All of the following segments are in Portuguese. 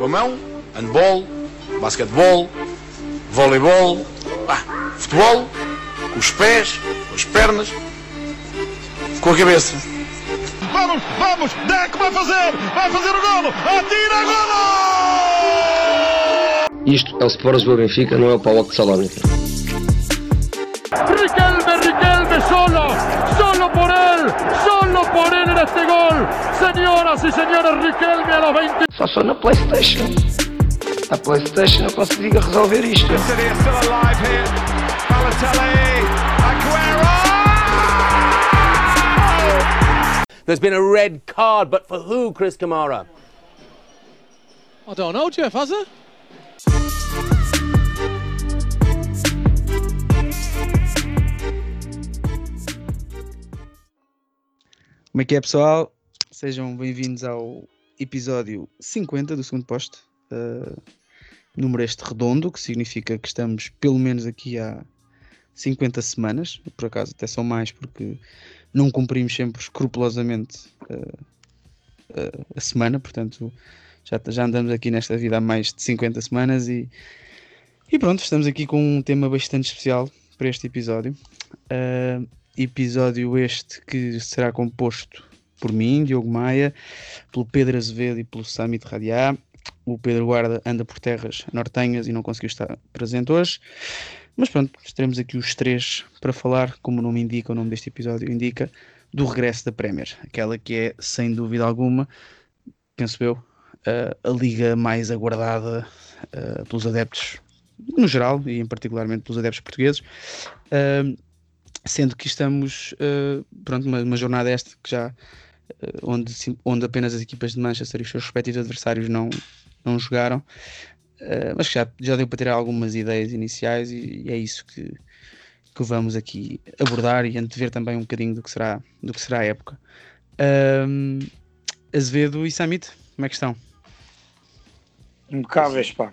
Com a mão, handball, basquetebol, voleibol, ah, futebol, com os pés, com as pernas, com a cabeça. Vamos, vamos, Deco vai fazer, vai fazer o golo, atira golo! Isto é o Sport Lisboa Benfica, não é o Paulo de Salónica. Riquelme, Riquelme, solo, solo por él, solo por él en este gol. Señoras y señores, Riquelme a los 20. Só sou na Playstation. A Playstation eu consigo resolver isto. There's been a red card, but for who, Chris Kamara? I don't know, Jeff, has it? Como é que é, pessoal? Sejam bem-vindos ao episódio 50 do segundo posto. Uh, número este redondo, que significa que estamos pelo menos aqui há 50 semanas. Por acaso, até são mais, porque não cumprimos sempre escrupulosamente uh, uh, a semana. Portanto, já, já andamos aqui nesta vida há mais de 50 semanas e, e pronto, estamos aqui com um tema bastante especial para este episódio. Uh, episódio este que será composto por mim, Diogo Maia, pelo Pedro Azevedo e pelo Samit Radiá. O Pedro Guarda anda por terras nortenhas e não conseguiu estar presente hoje. Mas pronto, estaremos aqui os três para falar, como o nome indica, o nome deste episódio indica, do regresso da Premier. Aquela que é, sem dúvida alguma, penso eu, a, a liga mais aguardada pelos adeptos no geral e em particularmente pelos adeptos portugueses. Sendo que estamos pronto uma, uma, jornada esta que já onde, onde apenas as equipas de Manchester e os seus respectivos adversários não, não jogaram uh, mas que já, já deu para ter algumas ideias iniciais e, e, é isso que, que vamos aqui abordar e antever também um bocadinho do que será, do que será a época Azevedo e Samit, como é que estão? Impecáveis, pá.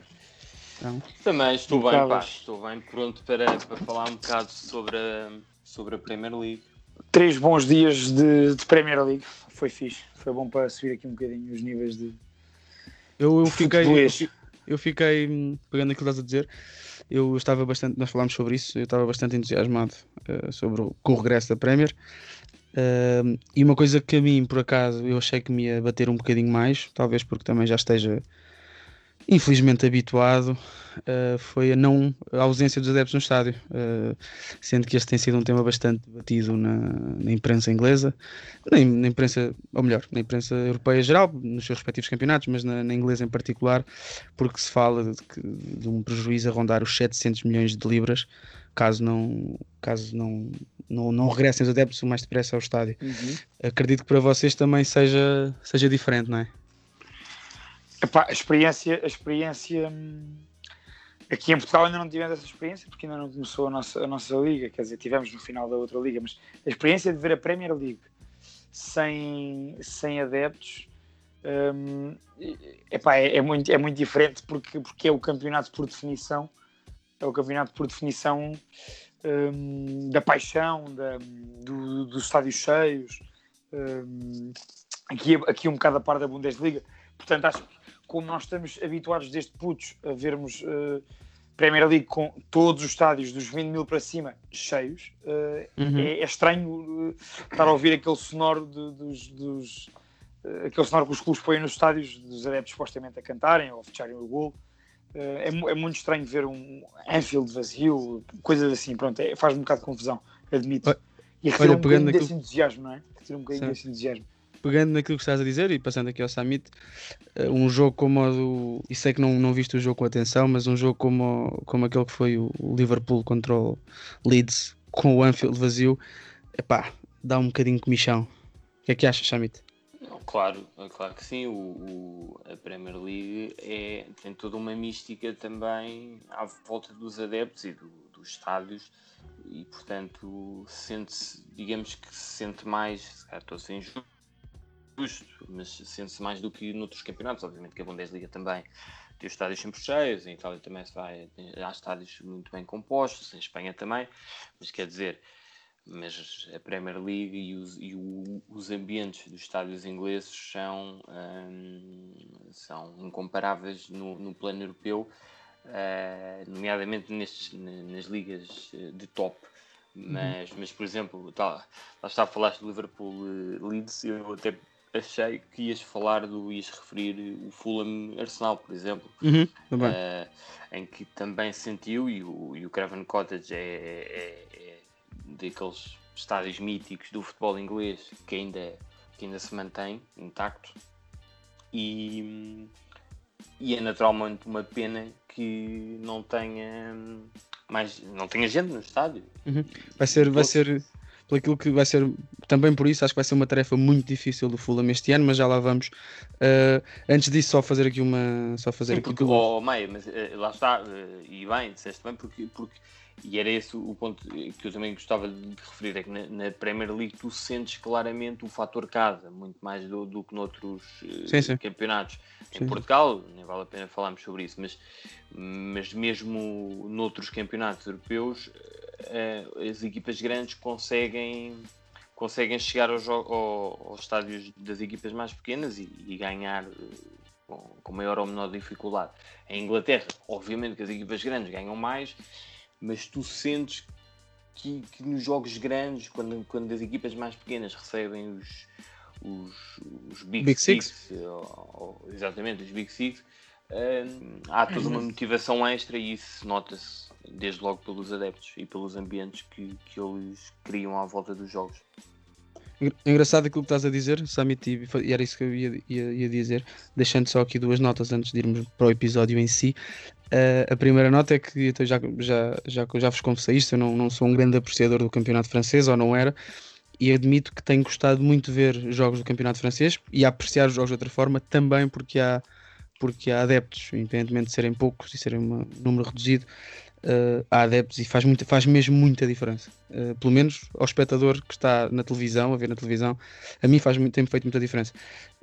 Então, Também estou bem, pá. Estou bem pronto para, para falar um bocado sobre a, sobre a Premier League. Três bons dias de, de Premier League. Foi fixe. Foi bom para subir aqui um bocadinho os níveis de. Eu, eu fiquei. Eu, eu fiquei. Pegando aquilo que estás a dizer, eu estava bastante. Nós falámos sobre isso. Eu estava bastante entusiasmado uh, sobre o, com o regresso da Premier. Uh, e uma coisa que a mim, por acaso, eu achei que me ia bater um bocadinho mais, talvez porque também já esteja infelizmente habituado, uh, foi a não a ausência dos adeptos no estádio, uh, sendo que este tem sido um tema bastante debatido na, na imprensa inglesa, na, na, imprensa, ou melhor, na imprensa europeia geral, nos seus respectivos campeonatos, mas na, na inglesa em particular, porque se fala de, de, um prejuízo a rondar os 700 milhões de libras, caso não, caso não, não, não regressem os adeptos o mais depressa ao estádio. Uhum. Acredito que para vocês também seja, seja diferente, não é? Epá, a experiência, a experiência hum, aqui em Portugal ainda não tivemos essa experiência porque ainda não começou a nossa, a nossa liga, quer dizer, tivemos no final da outra liga, mas a experiência de ver a Premier League sem, sem adeptos um, epá, é, é, muito, é muito diferente porque, porque é o campeonato por definição, é o campeonato por definição um, da paixão, da, do, dos estádios cheios, um, aqui, aqui um bocado a par da Bundesliga. Portanto, acho que como nós estamos habituados desde putos a vermos uh, Premier League com todos os estádios dos 20 mil para cima cheios, uh, uhum. é, é, estranho uh, estar a ouvir aquele sonoro de, dos, dos aquele sonoro que os clubes põem nos estádios dos adeptos supostamente a cantarem ou a fecharem o gol. É, é, muito estranho ver um Anfield vazio, coisas assim, pronto, é, faz um bocado de confusão, admito. E retira um bocadinho desse entusiasmo, não é? Retira um bocadinho desse entusiasmo pegando naquilo que estás a dizer e passando aqui ao Summit, eh, um jogo como o do. E sei que não, não viste o jogo com atenção, mas um jogo como, como aquele que foi o Liverpool contra o Leeds com o Anfield vazio, epá, dá um bocadinho de comichão. O que é que achas, Summit? Claro, claro que sim. O, o, a Premier League é, tem toda uma mística também à volta dos adeptos e do, dos estádios e portanto sente-se, digamos que se sente mais, estou ser injusto, justo, mas sente-se mais do que noutros campeonatos. Obviamente que a Bundesliga também tem os estádios sempre cheios, em Itália também se vai, há estádios muito bem compostos, em Espanha também, mas quer dizer, mas a Premier League e os, e o, os ambientes dos estádios ingleses são, um, são incomparáveis no, no plano europeu, uh, nomeadamente nestes, nas ligas de top. Mas, uhum. mas por exemplo, tá, lá está a falar de Liverpool Leeds, eu até achei que ias falar do ias referir o Fulham Arsenal, por exemplo, uhum, uh, em que também sentiu, e o, e o Craven Cottage é, é, é, daqueles estádios míticos do futebol inglês que ainda, que ainda se mantém intacto. E, e é naturalmente uma pena que não tenha mais não tenha gente no estádio. Uhum. Vai ser, vai ser por aquilo que vai ser, também por isso, acho que vai ser uma tarefa muito difícil do Fulham este ano, mas já lá vamos. Uh, antes disso, só fazer aqui uma. Só fazer Sim, aqui porque, oh, Maia, mas uh, lá está, uh, e bem, disseste bem, porque, porque e era esse o ponto que eu também gostava de referir, é que na, na Premier League tu sentes claramente o fator casa, muito mais do, do que noutros sim, sim. campeonatos. Em sim, Portugal, nem vale a pena falarmos sobre isso, mas, mas mesmo noutros campeonatos europeus, as equipas grandes conseguem conseguem chegar aos, aos estádios das equipas mais pequenas e, e ganhar uh, com, com, maior ou menor dificuldade. Em Inglaterra, obviamente que as equipas grandes ganham mais, mas tu sentes que, que nos jogos grandes, quando, quando as equipas mais pequenas recebem os, os, os Big, Big Six, Six. Ou, ou, exatamente, os Big Six, uh, há toda uma motivação extra e isso nota-se desde logo pelos adeptos e pelos ambientes que, que eles criam à volta dos jogos. Engraçado aquilo que estás a dizer, Summit, e era isso que eu ia, ia, ia, dizer, deixando só aqui duas notas antes de irmos para o episódio em si. Uh, a primeira nota é que então já, já, já, já vos confessei isto, eu não, não sou um grande apreciador do campeonato francês, ou não era, e admito que tenho gostado muito de ver jogos do campeonato francês e apreciar os jogos de outra forma, também porque há, porque há adeptos, independentemente de serem poucos e serem um número reduzido, uh, há adeptos e faz, muito, faz mesmo muita diferença. Uh, pelo menos ao espectador que está na televisão, a ver na televisão, a mim faz, tem feito muita diferença.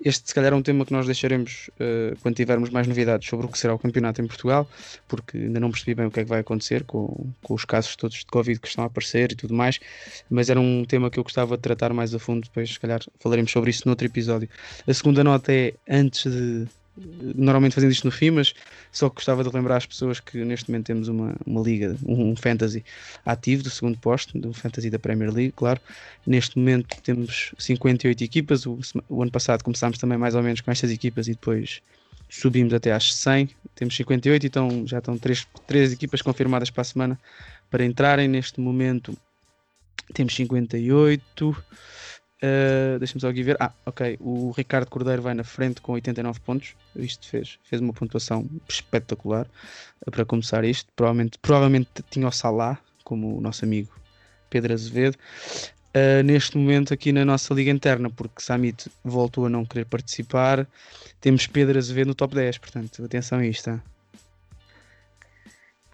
Este, se calhar, é um tema que nós deixaremos uh, quando tivermos mais novidades sobre o que será o campeonato em Portugal, porque ainda não percebi bem o que é que vai acontecer com, com os casos todos de Covid que estão a aparecer e tudo mais, mas era um tema que eu gostava de tratar mais a fundo. Depois, se calhar, falaremos sobre isso noutro episódio. A segunda nota é antes de normalmente fazendo isto no fim, mas só gostava de lembrar as pessoas que neste momento temos uma, uma liga, um fantasy ativo do segundo posto, do fantasy da Premier League, claro. Neste momento temos 58 equipas, o, o ano passado começámos também mais ou menos com estas equipas e depois subimos até às 100, temos 58 então já estão 3, 3 equipas confirmadas para a semana para entrarem, neste momento temos 58 Uh, Deixa-me só aqui ver. Ah, ok. O Ricardo Cordeiro vai na frente com 89 pontos. Isto fez, fez uma pontuação espetacular uh, para começar isto. Provavelmente, provavelmente tinha o Salah, como o nosso amigo Pedro Azevedo. Uh, neste momento, aqui na nossa liga interna, porque Samit voltou a não querer participar, temos Pedro Azevedo no top 10. Portanto, atenção a isto.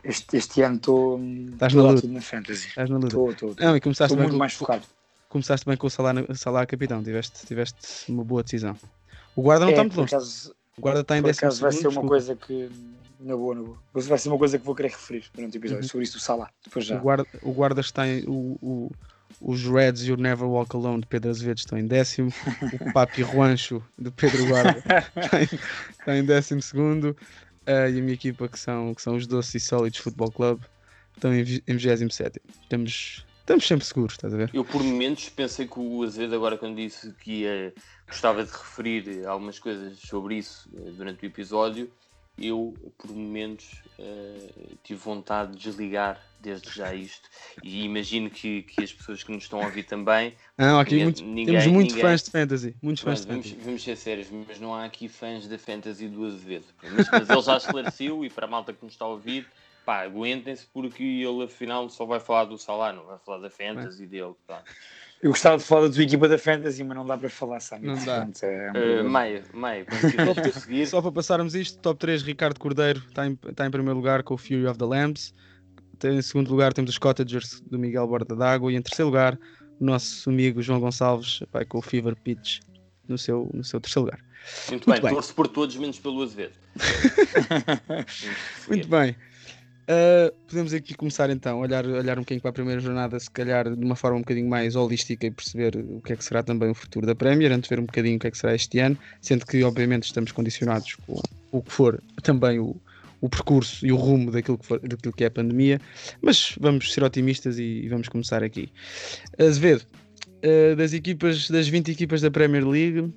Este, este ano estou na, na fantasy. Estás na luta. Estou, estou. muito mais focado começaste bem com o Salah, Salah capitão, tiveste, tiveste uma boa decisão. O guarda não é, está muito longe. Acaso, o guarda está em décimo acaso vai ser uma coisa que. Na boa, na boa. Vai ser uma coisa que vou querer referir durante o episódio, uhum. sobre isso do Salah. Depois já. O guarda, o guarda está em. O, o, os Reds e o Never Walk Alone de Pedro Azevedo estão em décimo. o Papi Juancho de Pedro Guarda está, em, está em décimo segundo. Uh, e a minha equipa, que são, que são os Doces e Sólidos Futebol Club, estão em, em 27. Temos estamos sempre seguros, estás a ver? Eu por momentos pensei que o Azevedo agora quando disse que ia, gostava de referir algumas coisas sobre isso eh, durante o episódio, eu por momentos uh, tive vontade de desligar desde já isto e imagino que, que as pessoas que nos estão a ouvir também não, aqui ninguém, muito, ninguém, temos muitos ninguém, fãs de fantasy muitos fãs de vamos, fantasy. vamos ser sérios, mas não há aqui fãs da fantasy do Azevedo mas, mas ele já esclareceu e para a malta que nos está a ouvir pá, aguentem-se porque ele afinal só vai falar do Salah, não vai falar da Fantasy é. dele. Pá. Eu gostava de falar da tua equipa da Fantasy, mas não dá para falar, sabe? Não dá. É uh, Maia, seguir. Só para passarmos isto, top 3, Ricardo Cordeiro está em, está em primeiro lugar com o Fury of the Lambs. Em segundo lugar temos os Cottagers do Miguel Borda d'Água. E em terceiro lugar, o nosso amigo João Gonçalves vai com o Fever Pitch no seu, no seu terceiro lugar. Muito, Muito bem, bem, torço por todos, menos pelo Azevedo. Muito bem. Uh, podemos aqui começar então a olhar, olhar um bocadinho para a primeira jornada, se calhar de uma forma um bocadinho mais holística e perceber o que é que será também o futuro da Premier, antes de ver um bocadinho o que é que será este ano, sendo que obviamente estamos condicionados com o que for também o, o percurso e o rumo daquilo que, for, daquilo que é a pandemia, mas vamos ser otimistas e, e vamos começar aqui. Azevedo, uh, das equipas, das 20 equipas da Premier League,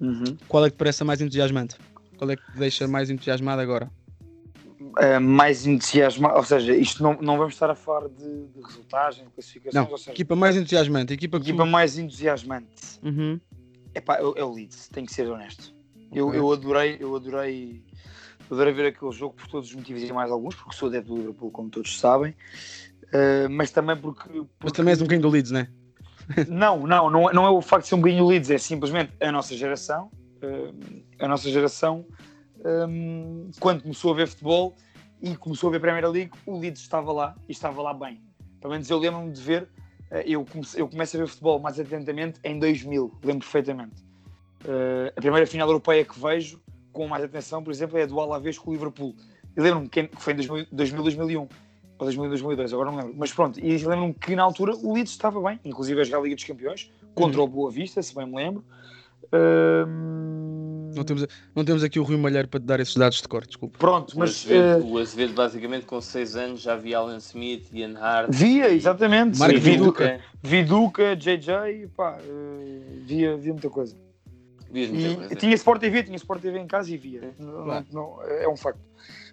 Uhum. qual é que parece a mais entusiasmante? Qual é que te deixa mais entusiasmado agora? Uh, mais entusiasmado, ou seja, isto não, não vamos estar a falar de, de resultagens, de classificações, Não, ou seja, equipa mais entusiasmante, equipa que. equipa mais entusiasmante. Uhum. Epá, é, o- é o Leeds, tenho que ser honesto. Eu, Ok. eu adorei, eu adorei, adorei ver aquele jogo por todos os motivos e mais alguns, porque sou adepto do Liverpool, como todos sabem, Uh, mas também porque, Mas porque- também és um bocadinho do Leeds, né? Não, não, não, é- não é o facto de ser um bocadinho Leeds, é simplesmente a nossa geração, uh, a nossa geração, um, quando começou a ver futebol e começou a ver Premier League, o Leeds estava lá e estava lá bem. Pelo menos eu lembro-me de ver, uh, eu, comecei, eu começo a ver futebol mais atentamente em 2000, lembro perfeitamente. Uh, a primeira final europeia que vejo com mais atenção, por exemplo, é a do Alavés com o Liverpool. Eu lembro-me que foi em 2000, 2000 2001 ou 2000, 2002, agora não lembro. Mas pronto, e lembro-me que na altura o Leeds estava bem, inclusive a jogar a Liga dos Campeões, contra o Boa Vista, se bem me lembro. Ahm, Não temos, não temos aqui o Rui Malheiro para te dar esses dados de cor, desculpa. Pronto, O mas Azevedo, eh, o Azevedo, basicamente, com 6 anos, já via Alan Smith, Ian Hart. via, exatamente, Marco vi, Viduca. Viduca, JJ, pá, eh, via, via muita coisa. Vias muita E coisa. tinha Sport TV, tinha Sport TV em casa e via. Não- Claro. não- é um facto.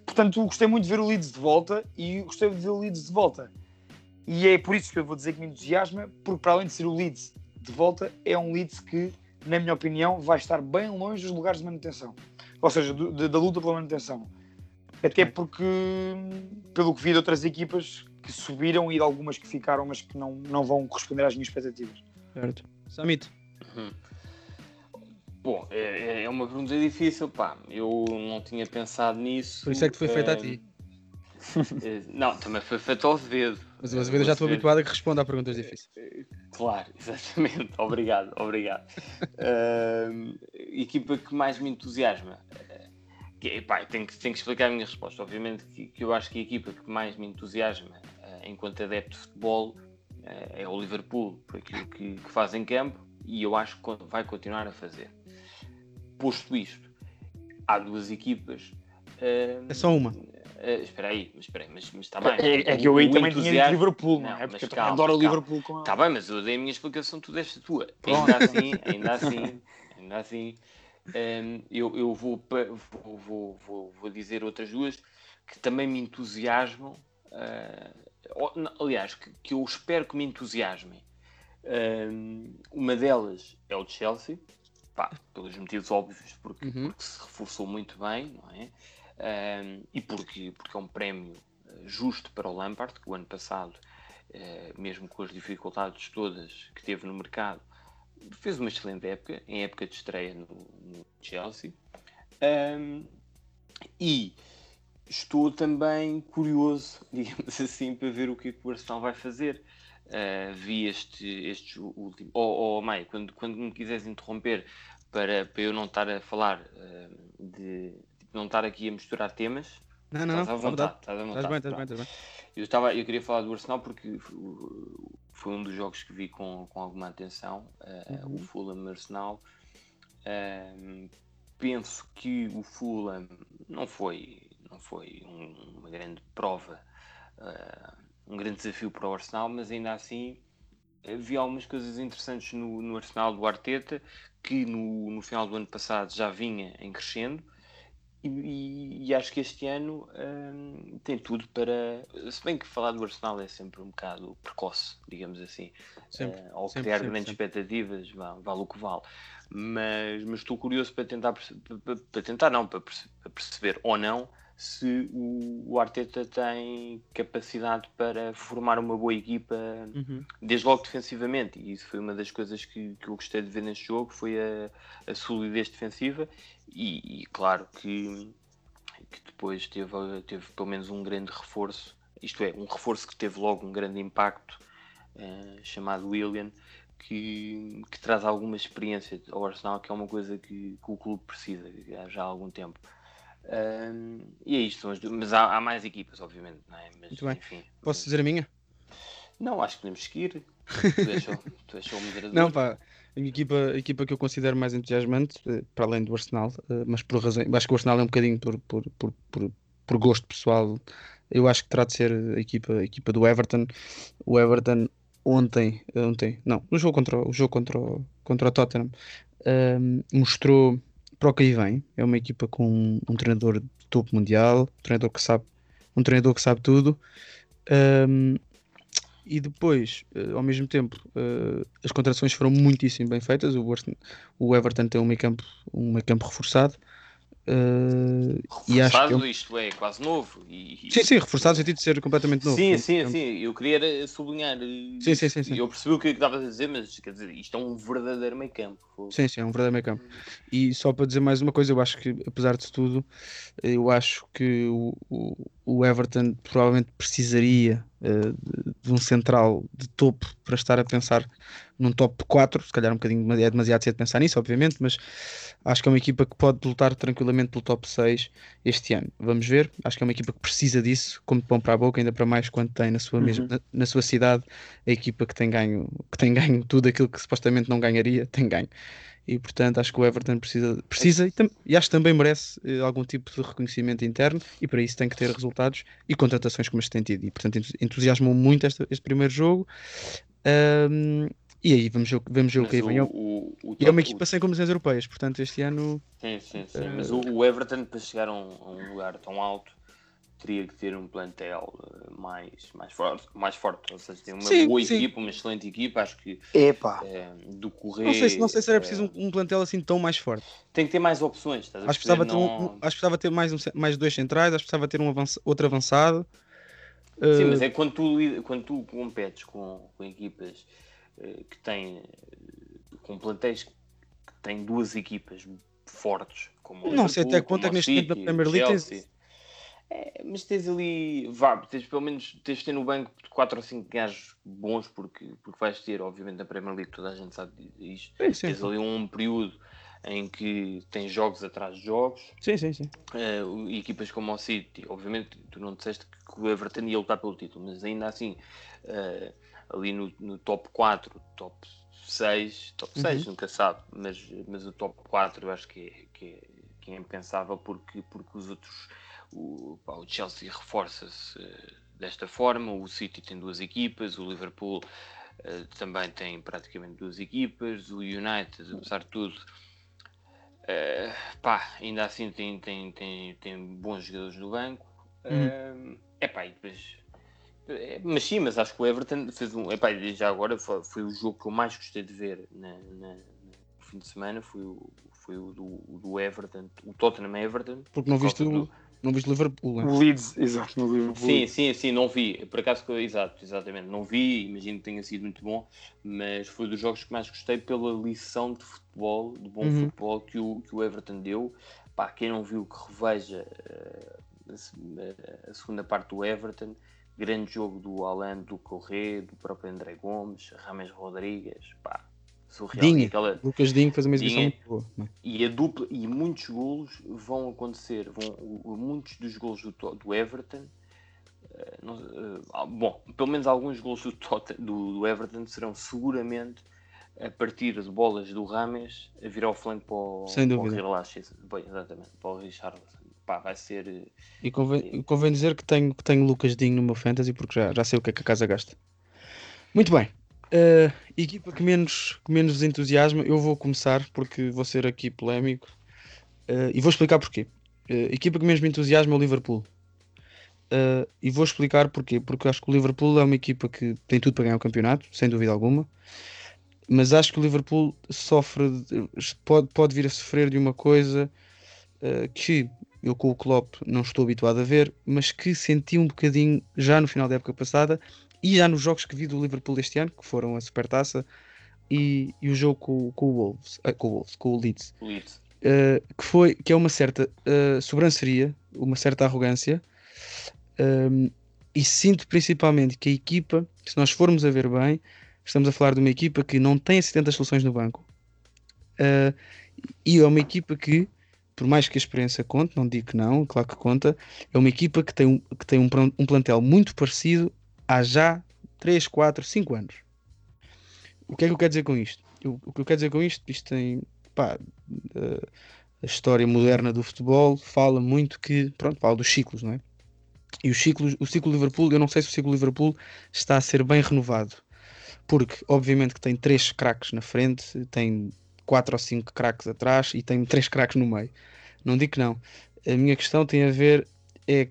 Portanto, gostei muito de ver o Leeds de volta e gostei de ver o Leeds de volta. E é por isso que eu vou dizer que me entusiasma, porque para além de ser o Leeds de volta, é um Leeds que, na minha opinião, vai estar bem longe dos lugares de manutenção. Ou seja, do- de- da luta pela manutenção. Até porque, pelo que vi de outras equipas que subiram e de algumas que ficaram, mas que não, não vão corresponder às minhas expectativas. Certo. Samit, Bom, é, é uma pergunta difícil, pá. Eu não tinha pensado nisso. por isso é que foi feita a Eh, ti. eh, Não, também foi feito ao Azevedo. Mas o Azevedo já estou habituado a que responda a perguntas difíceis. Claro, exatamente. obrigado, obrigado. Ahm, equipa que mais me entusiasma. Que, tenho, que, tenho que explicar a minha resposta. Obviamente que, que eu acho que a equipa que mais me entusiasma eh, enquanto adepto de futebol eh, é o Liverpool, por aquilo que, que faz em campo e eu acho que vai continuar a fazer. Posto isto, há duas equipas. É só uma. Eh, espera aí, mas espera aí, mas, mas está bem. É, é que eu aí O também tinha dito entusiasmo- Liverpool, não, Não, é? Porque eu calma, adoro o. Liverpool. Com... Está bem, mas eu dei a minha explicação, tu deste a tua. Pronto. Ainda assim, ainda assim, ainda assim, hum, eu, eu vou, vou, vou, vou, vou dizer outras duas que também me entusiasmam. não, aliás, que, que eu espero que me entusiasmem. Hum, uma delas é o Chelsea, pá, pelos motivos óbvios, porque, Uhum. porque se reforçou muito bem, não é? Hum, e porque, porque é um prémio eh, justo para o Lampard, que o ano passado eh, mesmo com as dificuldades todas que teve no mercado, fez uma excelente época, em época de estreia no, no Chelsea. Ahm, e estou também curioso, digamos assim, para ver o que, é que o Arsenal vai fazer. Ah, vi este, este último. Oh, oh Maia, quando, quando me quiseres interromper para, para eu não estar a falar ah, de. Não estar aqui a misturar temas. Não, não. Estás à à vontade. Estás à Estás vontade. bem, estás bem, estás bem. Eu, estava, eu queria falar do Arsenal porque uh, foi um dos jogos que vi com, com alguma atenção, uh, o Fulham Arsenal. Um, penso que o Fulham não foi, não foi um- uma grande prova, uh, um grande desafio para o Arsenal, mas ainda assim havia algumas coisas interessantes no, no Arsenal do Arteta, que no, no final do ano passado já vinha em crescendo. E, e- e acho que este ano hum, tem tudo para. Se bem que falar do Arsenal é sempre um bocado precoce, digamos assim. Sempre, Eh, ao sempre, criar sempre, grandes expectativas, vá- vale, o que vale. Mas, mas estou curioso para tentar, para, para tentar não, para perceber ou não se o, o Arteta tem capacidade para formar uma boa equipa Uhum. desde logo defensivamente, e isso foi uma das coisas que, que eu gostei de ver neste jogo, foi a, a solidez defensiva, e, e claro que, que depois teve, teve pelo menos um grande reforço, isto é, um reforço que teve logo um grande impacto, eh, chamado William, que, que traz alguma experiência ao Arsenal, que é uma coisa que, que o clube precisa já há algum tempo. Um, e é isto, são as duas- mas há, há mais equipas, obviamente, não é? Mas, Muito bem. enfim. Posso dizer a minha? Não, acho que podemos seguir. Tu és só, tu és só o moderador. Não, pá, a equipa, a equipa que eu considero mais entusiasmante, eh, para além do Arsenal, eh, mas por razão, acho que o Arsenal é um bocadinho por, por, por, por, por gosto pessoal. Eu acho que terá de ser a equipa, a equipa do Everton. O Everton ontem, eh, ontem, não, no jogo contra, o- jogo contra, contra o Tottenham, ehm, mostrou para o que aí vem. É uma equipa com um, um treinador de topo mundial, um treinador que sabe, um treinador que sabe tudo. Ehm, e depois, eh, ao mesmo tempo, eh, as contratações foram muitíssimo bem feitas. O, Arsen- o Everton tem um meio campo, um meio campo reforçado. Eh, e acho que é Reforçado, um- isto é quase novo. E, e- Sim, sim, reforçado no sentido de ser completamente novo. Sim, sim, um- sim. Eu queria sublinhar. Sim, sim, sim, sim. Eu percebi o que estavas a dizer, mas quer dizer, isto é um verdadeiro meio campo. Sim, sim, é um verdadeiro meio campo. E só para dizer mais uma coisa, eu acho que, apesar de tudo, eu acho que o, o, o Everton provavelmente precisaria eh, de, um central de topo para estar a pensar num top 4. Se calhar um bocadinho é demasiado cedo pensar nisso, obviamente, mas acho que é uma equipa que pode lutar tranquilamente pelo top 6 este ano. Vamos ver. Acho que é uma equipa que precisa disso, como de pão para a boca, ainda para mais quando tem na sua, mesma, na, na sua cidade a equipa que tem ganho, que tem ganho tudo aquilo que supostamente não ganharia, tem ganho. E portanto acho que o Everton precisa, precisa e, tam- e acho que também merece eh, algum tipo de reconhecimento interno e para isso tem que ter resultados e contratações como este tem tido. E portanto entu- entusiasmou muito esta- este primeiro jogo. Ahm, e aí vamos ver, o que- vamos ver o que aí vem. o- o- o E é uma equipa sem competições europeias, portanto este ano Sim, sim, sim. Eh, Mas o, o Everton, para chegar a um, a um lugar tão alto, teria que ter um plantel eh, mais, mais, forte, mais forte. Ou seja, tem uma Sim, boa sim. equipa, uma excelente equipa. Acho que Epá, eh, do correr. não sei, se- não sei se era eh, preciso um, um plantel assim tão mais forte. Tem que ter mais opções. Estás a Acho que precisava ter, um- Não- um- acho que precisava ter mais, um mais dois centrais, acho que precisava ter um avança- outro avançado. Sim, Uh, mas é quando tu, quando tu competes com, com equipas eh, que têm eh, com plantéis que têm duas equipas fortes, como Não sei até quanto é que neste City, Premier o League tens-. É, mas tens ali, vá, tens pelo menos tens de ter no banco 4 ou 5 gajos bons, porque, porque vais ter, obviamente, na Premier League, toda a gente sabe isto. Sim, sim. Tens ali um período em que tens jogos atrás de jogos, sim, sim, sim. o- equipas como o City, obviamente tu não disseste que o Everton ia lutar pelo título, mas ainda assim, eh, ali no, no top 4, top 6, top 6 nunca sabe, mas, mas o top 4 eu acho que é, que é, que é impensável porque, porque os outros, o, pá, o Chelsea reforça-se eh, desta forma, o City tem duas equipas, o Liverpool eh, também tem praticamente duas equipas, o United, apesar de tudo, eh, pá, ainda assim tem, tem, tem, tem bons jogadores no banco. Uhum. É pá, e depois. Mas sim, mas acho que o Everton fez um. Epá, já agora foi, foi o jogo que eu mais gostei de ver na, na- no fim de semana. Foi o, foi o do, o do Everton, o Tottenham Everton. Porque não viste, o, não viste o Liverpool, né? o Leeds, exato, no Liverpool. Sim, sim, sim, não vi. Por acaso, exato, exatamente. Não vi, imagino que tenha sido muito bom, mas foi dos jogos que mais gostei pela lição de futebol, de bom Uhum. futebol que o, que o Everton deu. Pá, quem não viu, que reveja eh, a segunda parte do Everton. Grande jogo do Alan, do Corrêa, do próprio André Gomes, Rames Rodrigues, pá, surreal. Dinho. Aquela- Lucas Dinho fez uma exibição Dinho. muito boa. né? e a dupla e muitos golos vão acontecer vão, o- o- muitos dos golos do, do Everton eh, não- eh, bom pelo menos alguns golos do, do, do Everton serão seguramente a partir de bolas do Rames a virar o flanco para o, Sem para o dúvida. Relaxe, bem, exatamente para o Richarlison Pá, vai ser eh, E convém, convém dizer que tenho, que tenho Lucas Dinho no meu fantasy porque já, já sei o que é que a casa gasta. Muito bem. Uh, equipa que menos, que menos entusiasma, eu vou começar porque vou ser aqui polémico uh, e vou explicar porquê. Uh, equipa que menos me entusiasma é o Liverpool. Uh, e vou explicar porquê. Porque acho que o Liverpool é uma equipa que tem tudo para ganhar o campeonato, sem dúvida alguma. Mas acho que o Liverpool sofre, de- pode, pode vir a sofrer de uma coisa que eu com o Klopp não estou habituado a ver, mas que senti um bocadinho já no final da época passada e já nos jogos que vi do Liverpool este ano, que foram a Supertaça e, e o jogo com, com o Wolves, ah, com o Wolves, com o Leeds, Leeds. uh, que foi que é uma certa uh, sobranceria, uma certa arrogância, um, e sinto principalmente que a equipa, se nós formos a ver bem, estamos a falar de uma equipa que não tem assim tantas soluções no banco, uh, e é uma equipa que por mais que a experiência conte, não digo que não, claro que conta, é uma equipa que tem um, que tem um, um plantel muito parecido há já 3, 4, 5 anos. O que é que eu quero dizer com isto? O que eu quero dizer com isto, isto tem, pá, eh, a história moderna do futebol fala muito que, pronto, fala dos ciclos, não é? E os ciclos, o ciclo Liverpool, eu não sei se o ciclo Liverpool está a ser bem renovado, porque obviamente que tem três craques na frente, tem quatro ou cinco craques atrás e tem três craques no meio. Não digo que não. A minha questão tem a ver é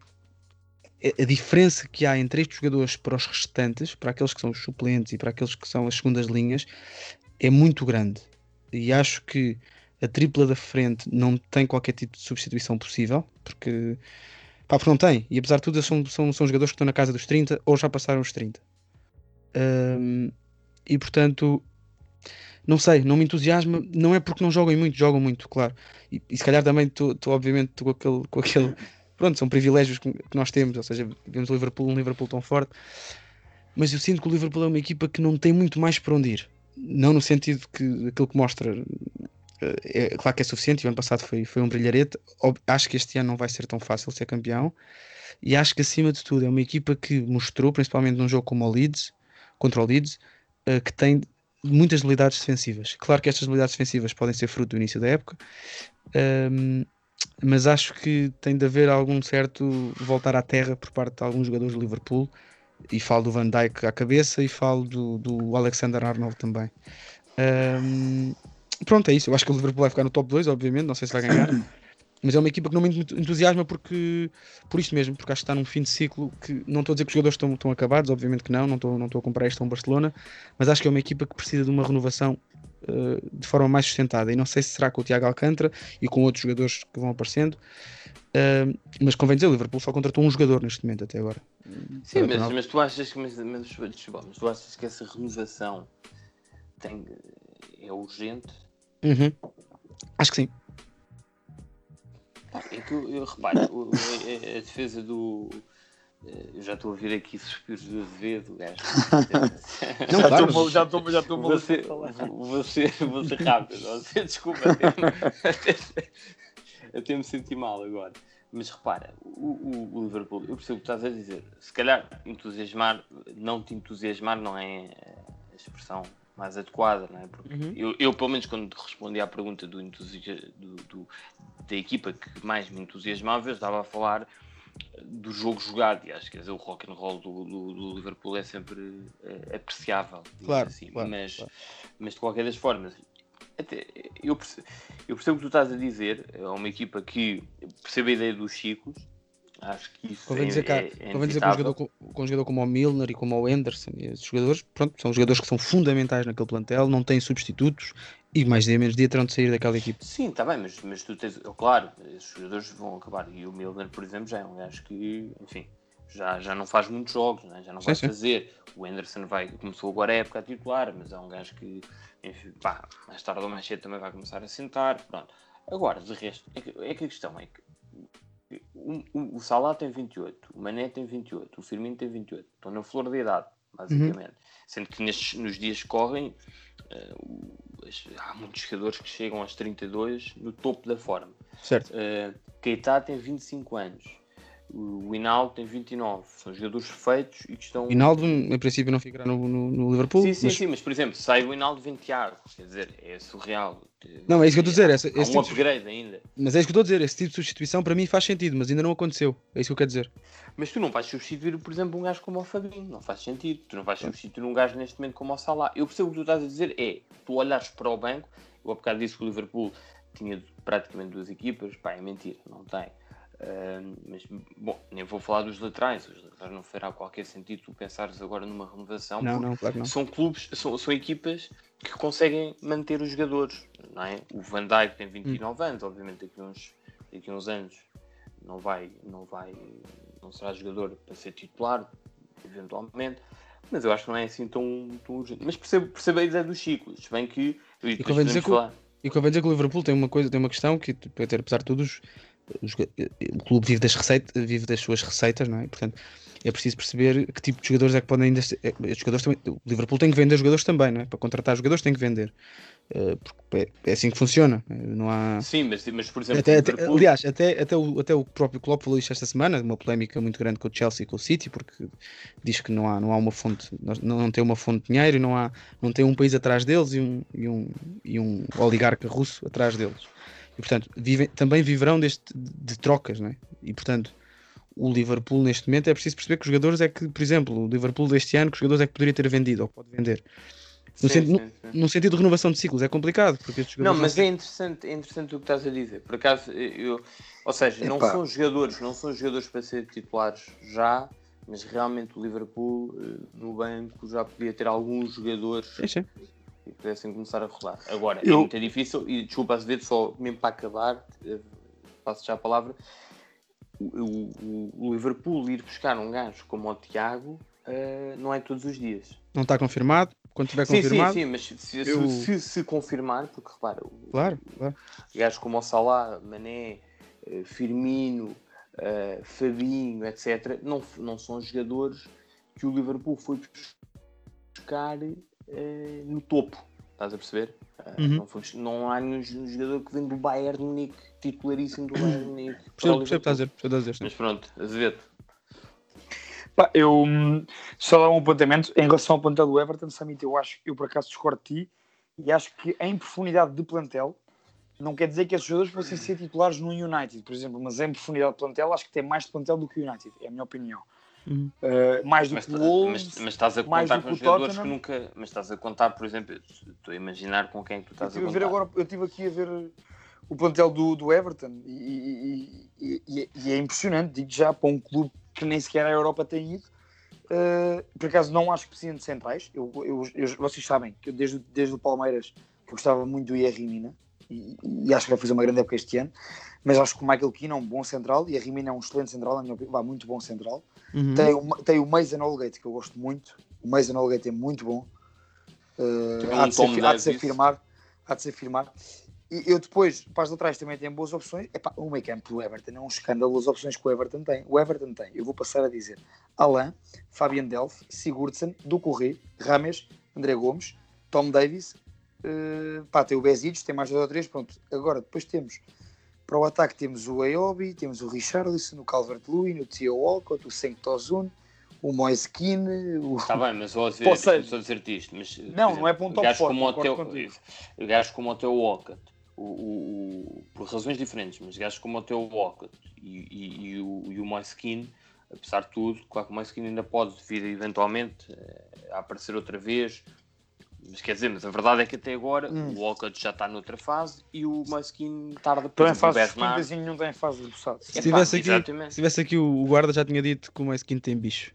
a diferença que há entre estes jogadores para os restantes, para aqueles que são os suplentes e para aqueles que são as segundas linhas, é muito grande. E acho que a tripla da frente não tem qualquer tipo de substituição possível, porque, pá, porque não tem. E apesar de tudo, são, são, são jogadores que estão na casa dos 30 ou já passaram os 30. Ahm, e portanto, não sei, não me entusiasma. Não é porque não jogam muito, jogam muito, claro. E, e se calhar também estou, obviamente, tô com aquele, com aquele. Pronto, são privilégios que, nós temos, ou seja, vemos o Liverpool, um Liverpool tão forte. Mas eu sinto que o Liverpool é uma equipa que não tem muito mais para onde ir. Não no sentido que aquilo que mostra eh, é claro que é suficiente. O ano passado foi, foi um brilharete. Acho que este ano não vai ser tão fácil ser campeão. E acho que acima de tudo é uma equipa que mostrou, principalmente num jogo como o Leeds, contra o Leeds, eh, que tem muitas habilidades defensivas. Claro que estas habilidades defensivas podem ser fruto do início da época, ehm, mas acho que tem de haver algum certo voltar à terra por parte de alguns jogadores do Liverpool. E falo do Van Dijk à cabeça e falo do, do Alexander Arnold também. Ehm, pronto, é isso. Eu acho que o Liverpool vai ficar no top 2, obviamente. Não sei se vai ganhar. Mas é uma equipa que não me entu- entusiasma porque, por isto mesmo, porque acho que está num fim de ciclo que não estou a dizer que os jogadores estão, estão acabados, obviamente que não, não estou, não estou a comparar isto a um Barcelona, mas acho que é uma equipa que precisa de uma renovação eh, de forma mais sustentada. E não sei se será com o Tiago Alcântara e com outros jogadores que vão aparecendo, eh, mas convém dizer, o Liverpool só contratou um jogador neste momento até agora. Sim, Para mas, mas tu achas que mas, mas, mas tu achas que essa renovação tem, é urgente? Uhum. Acho que sim. É que eu, eu reparo, a- a defesa do. Eh, Eu já estou a ouvir aqui suspiros do Azevedo, gajo. Não, já claro, estou já estou já estou vou ser, vou ser rápido, você, desculpa, até, até, até me senti mal agora. Mas repara, o, o- o Liverpool, eu percebo o que estás a dizer. Se calhar entusiasmar, não te entusiasmar não é a expressão mais adequada, não é? Porque Uhum. eu, eu, pelo menos, quando respondi à pergunta do, entusia- do- do- da equipa que mais me entusiasmava, eu estava a falar do jogo jogado e acho que dizer, o rock and roll do, do- do Liverpool é sempre eh, apreciável Claro, assim. claro, mas, claro. mas de qualquer das formas até, eu, percebo, eu percebo o que tu estás a dizer é uma equipa que percebe a ideia dos ciclos acho que isso Convém é, dizer, há- é, é convém dizer que um jogador, com, com um jogador como o Milner e como o Henderson, e esses jogadores, pronto, são jogadores que são fundamentais naquele plantel, não têm substitutos e mais dia menos dia terão de sair daquela equipe. Sim, está bem, mas, mas tu tens. Claro, esses jogadores vão acabar. E o Milner, por exemplo, já é um gajo que, enfim, já, já não faz muitos jogos, né? já não vai sim. fazer. O Anderson vai, começou agora a época a titular, mas é um gajo que, enfim, pá, mais tarde ou mais cedo também vai começar a sentar. Pronto. Agora, de resto, é que, é que a questão é que o, o, o Salah tem 28, o Mané tem 28, o Firmino tem 28. Estão na flor da idade, basicamente. Sendo que nestes, nos dias que correm, as- há muitos jogadores que chegam aos 32 no topo da forma. Certo. Uh, Keita tem 25 anos. O Hinaldo tem 29. São jogadores feitos e que estão. O Hinaldo, em princípio, não ficará no, no, no Liverpool. Sim, sim, mas- sim, mas por exemplo, sai o Hinaldo vem Tiago. Quer dizer, é surreal. Não, é isso que eu estou a dizer, essa- Há esse um tipo de- upgrade ainda. Mas é isso que eu estou a dizer, esse tipo de substituição para mim faz sentido, mas ainda não aconteceu. É isso que eu quero dizer. Mas tu não vais substituir, por exemplo, um gajo como o Fabinho. Não faz sentido. Tu não vais substituir um gajo neste momento como o Salah. Eu percebo o que tu estás a dizer. É, tu olhares para o banco. Eu há bocado disse que o Liverpool tinha praticamente duas equipas. Pá, é mentira. Não tem. Mas, bom, nem vou falar dos laterais. Os laterais não fará qualquer sentido tu pensares agora numa renovação. Não, não, claro não. São clubes, são, são equipas que conseguem manter os jogadores. Não é? O Van Dijk tem 29 anos. Obviamente daqui a uns, daqui a uns anos não vai, não vai, não será jogador para ser titular, eventualmente, mas eu acho que não é assim tão, tão urgente. Mas percebo, percebo a ideia dos ciclos, bem que e convém dizer que falar. E convém dizer que o Liverpool tem uma coisa, tem uma questão que, apesar de tudo, os, o, joga- o clube vive das, receitas, vive das suas receitas, não é? Portanto, é preciso perceber que tipo de jogadores é que podem ainda é, estes jogadores também, o Liverpool tem que vender jogadores também, não é? Para contratar jogadores tem que vender. Eh, porque é, é assim que funciona. eh, Não há. Sim, mas, mas por exemplo, Até, o até- Liverpool- aliás, até, até, o, até o próprio Klopp falou isto esta semana, uma polémica muito grande com o Chelsea e com o City, porque diz que não há, não há uma fonte, não, não tem uma fonte de dinheiro, e não, há, não tem um país atrás deles e um, e um, e um oligarca russo atrás deles. E portanto, vivem, também viverão deste, de trocas, não é? E portanto, o Liverpool neste momento é preciso perceber que os jogadores é que, por exemplo, o Liverpool deste ano, que os jogadores é que poderia ter vendido ou pode vender. No, Sim, sentido, sim, sim. no sentido de renovação de ciclos, é complicado, porque estes Não, jogadores mas é interessante, é interessante o que estás a dizer. Por acaso, eu, ou seja, não são jogadores, não são jogadores para ser titulares já, mas realmente o Liverpool eh, no banco já podia ter alguns jogadores Sim, sim. Que pudessem começar a rodar. Agora, é Eu- muito difícil, e desculpa Azevedo, só mesmo para acabar, eh, passo já a palavra. O, o- o Liverpool ir buscar um gajo como o Tiago eh, não é todos os dias. não está confirmado. Quando estiver Sim, sim, confirmado, sim, mas se, se- eu- se- se confirmar, porque repara, claro, claro. gajos como o Salah, Mané, eh, Firmino, eh, Fabinho, etc., não, não são jogadores que o Liverpool foi buscar eh, no topo. Estás a perceber? Eh, Uhum. não, foi- não há nenhum jogador que vem do Bayern Munique, titularíssimo do Bayern Munique. Percebo, percebo estás a dizer, percebo estás a dizer. Mas pronto, Azevedo. Pá, eu hum, só dar um apontamento em relação ao plantel do Everton, Samit, eu acho, eu por acaso discordo de ti e acho que em profundidade de plantel não quer dizer que esses jogadores fossem ser titulares no United, por exemplo, mas em profundidade de plantel acho que tem mais de plantel do que o United, é a minha opinião. Uhum. Uh, mais do Mas, que o mas, Wolves, mas estás a mais contar com jogadores que nunca. Mas estás a contar, por exemplo, estou a imaginar com quem é que tu Eu estás a contar. ver agora, eu estive aqui a ver o plantel do, do Everton e, e- e- e- e é impressionante, digo já, para um clube que nem sequer a Europa tem ido. Uh, por acaso não acho que precisam de centrais. Eu, eu- eu- vocês sabem que eu desde, desde o Palmeiras que eu gostava muito do IR Rimina e, e acho que vai fazer uma grande época este ano. Mas acho que o Michael Keane é um bom central e a Rimina é um excelente central, na minha opinião, muito bom central. Uhum. Tem, o, tem o Mason Holgate, que eu gosto muito. O Mason Holgate é muito bom. Uh, há, um de se, Tom afi- há de se afirmar. Há de se afirmar. E eu depois, para as laterais também tem boas opções. Epá, o meio campo do Everton é um escândalo as opções que o Everton tem. O Everton tem, eu vou passar a dizer, Alain, Fabian Delph, Sigurdsson, Ducorré, Rames, André Gomes, Tom Davis, uh, pá, tem o Bezides, tem mais dois ou três, pronto. Agora, depois temos, para o ataque temos o Ayobi, temos o Richarlison, o Calvert-Lewin, o Theo Walcott, o Senk Tozun, o Moise Keane, o... Está bem, mas ó, Ou Azevedo, seja, só dizer-te isto. Mas, Não, não é para um top gajos forte, como o concordo teu, contigo. gajos como o teu Walcott, o, o- por razões diferentes, mas gajos como o teu Walcott e, e, e o, e o Moise Keane, apesar de tudo, claro que o Moise Keane ainda pode vir eventualmente eh, a aparecer outra vez. Mas quer dizer, mas a verdade é que até agora Hum. o Walcott já está noutra fase e o Keane tarda exemplo, o fase de Bernard- quintazinho, não está em fase de buçado. Se Epá, tivesse aqui, se tivesse aqui o guarda já tinha dito que o mais quinto tem bicho.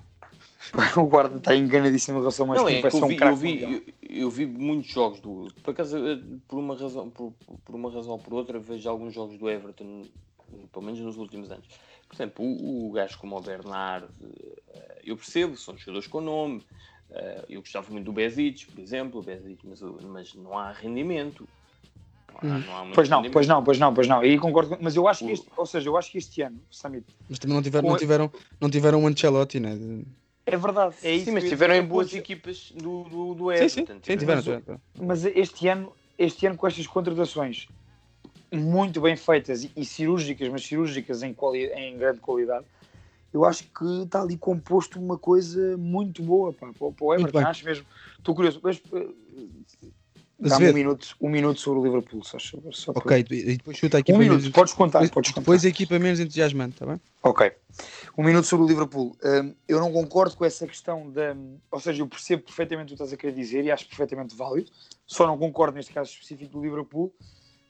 o guarda está enganadíssimo em relação a mais Não, Keane, é vai que ser eu um vi, craque eu, vi, eu, eu vi muitos jogos do. Por acaso, eh, por uma razão, por, por uma razão ou por outra, vejo alguns jogos do Everton, pelo menos nos últimos anos. Por exemplo, o, o gajo como o Bernard, eh, eu percebo, são jogadores com nome. Eh, Eu gostava muito do Bezic, por exemplo, Bezic, mas, mas não há rendimento. Não há, não há Pois não, rendimento. pois não, pois não, pois não. E concordo, mas eu acho que este, ou seja, eu acho que este ano, Samit, Mas também não tiveram, não tiveram, não tiveram um Ancelotti, né? É verdade, é isso. Sim, mas tiveram em boas equipas do, do, do Sim, Everton. sim, sim, tiveram. mas. Mas este ano, este ano com estas contratações muito bem feitas e, e cirúrgicas, mas cirúrgicas em, quali, em grande qualidade, eu acho que está ali composto uma coisa muito boa pá, para, o- para o Everton. Acho mesmo. Estou curioso. Mas, eh, Dá-me um minuto, um minuto sobre o Liverpool, só, só para- Ok, e depois chuta aqui Um minuto, menos- podes contar, depois, podes contar. depois a equipa menos entusiasmante, está bem? Ok. Um minuto sobre o Liverpool. Hum, eu não concordo com essa questão da. Ou seja, eu percebo perfeitamente o que estás a querer dizer e acho perfeitamente válido. Só não concordo neste caso específico do Liverpool,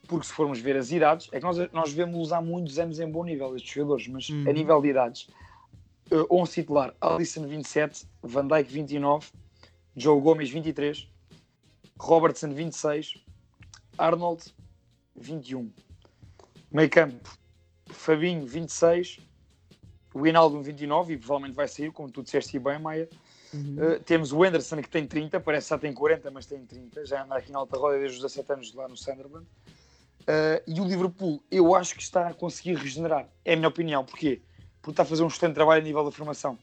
porque se formos ver as idades, é que nós, nós vemos há muitos anos em bom nível estes jogadores, mas Uhum. a nível de idades, uh, 11 titular, Alisson 27, Van Dijk 29, Joe Gomes 23, Robertson 26, Arnold 21. Meio campo, Fabinho 26, o Hinaldo 29 e provavelmente vai sair, como tu disseste bem, Maia. Uh, temos o Anderson que tem 30, parece que já tem 40, mas tem 30, já anda aqui na alta roda desde os 17 anos lá no Sunderland. Uh, e o Liverpool, eu acho que está a conseguir regenerar. É a minha opinião. Porquê? Porque está a fazer um excelente trabalho a nível da formação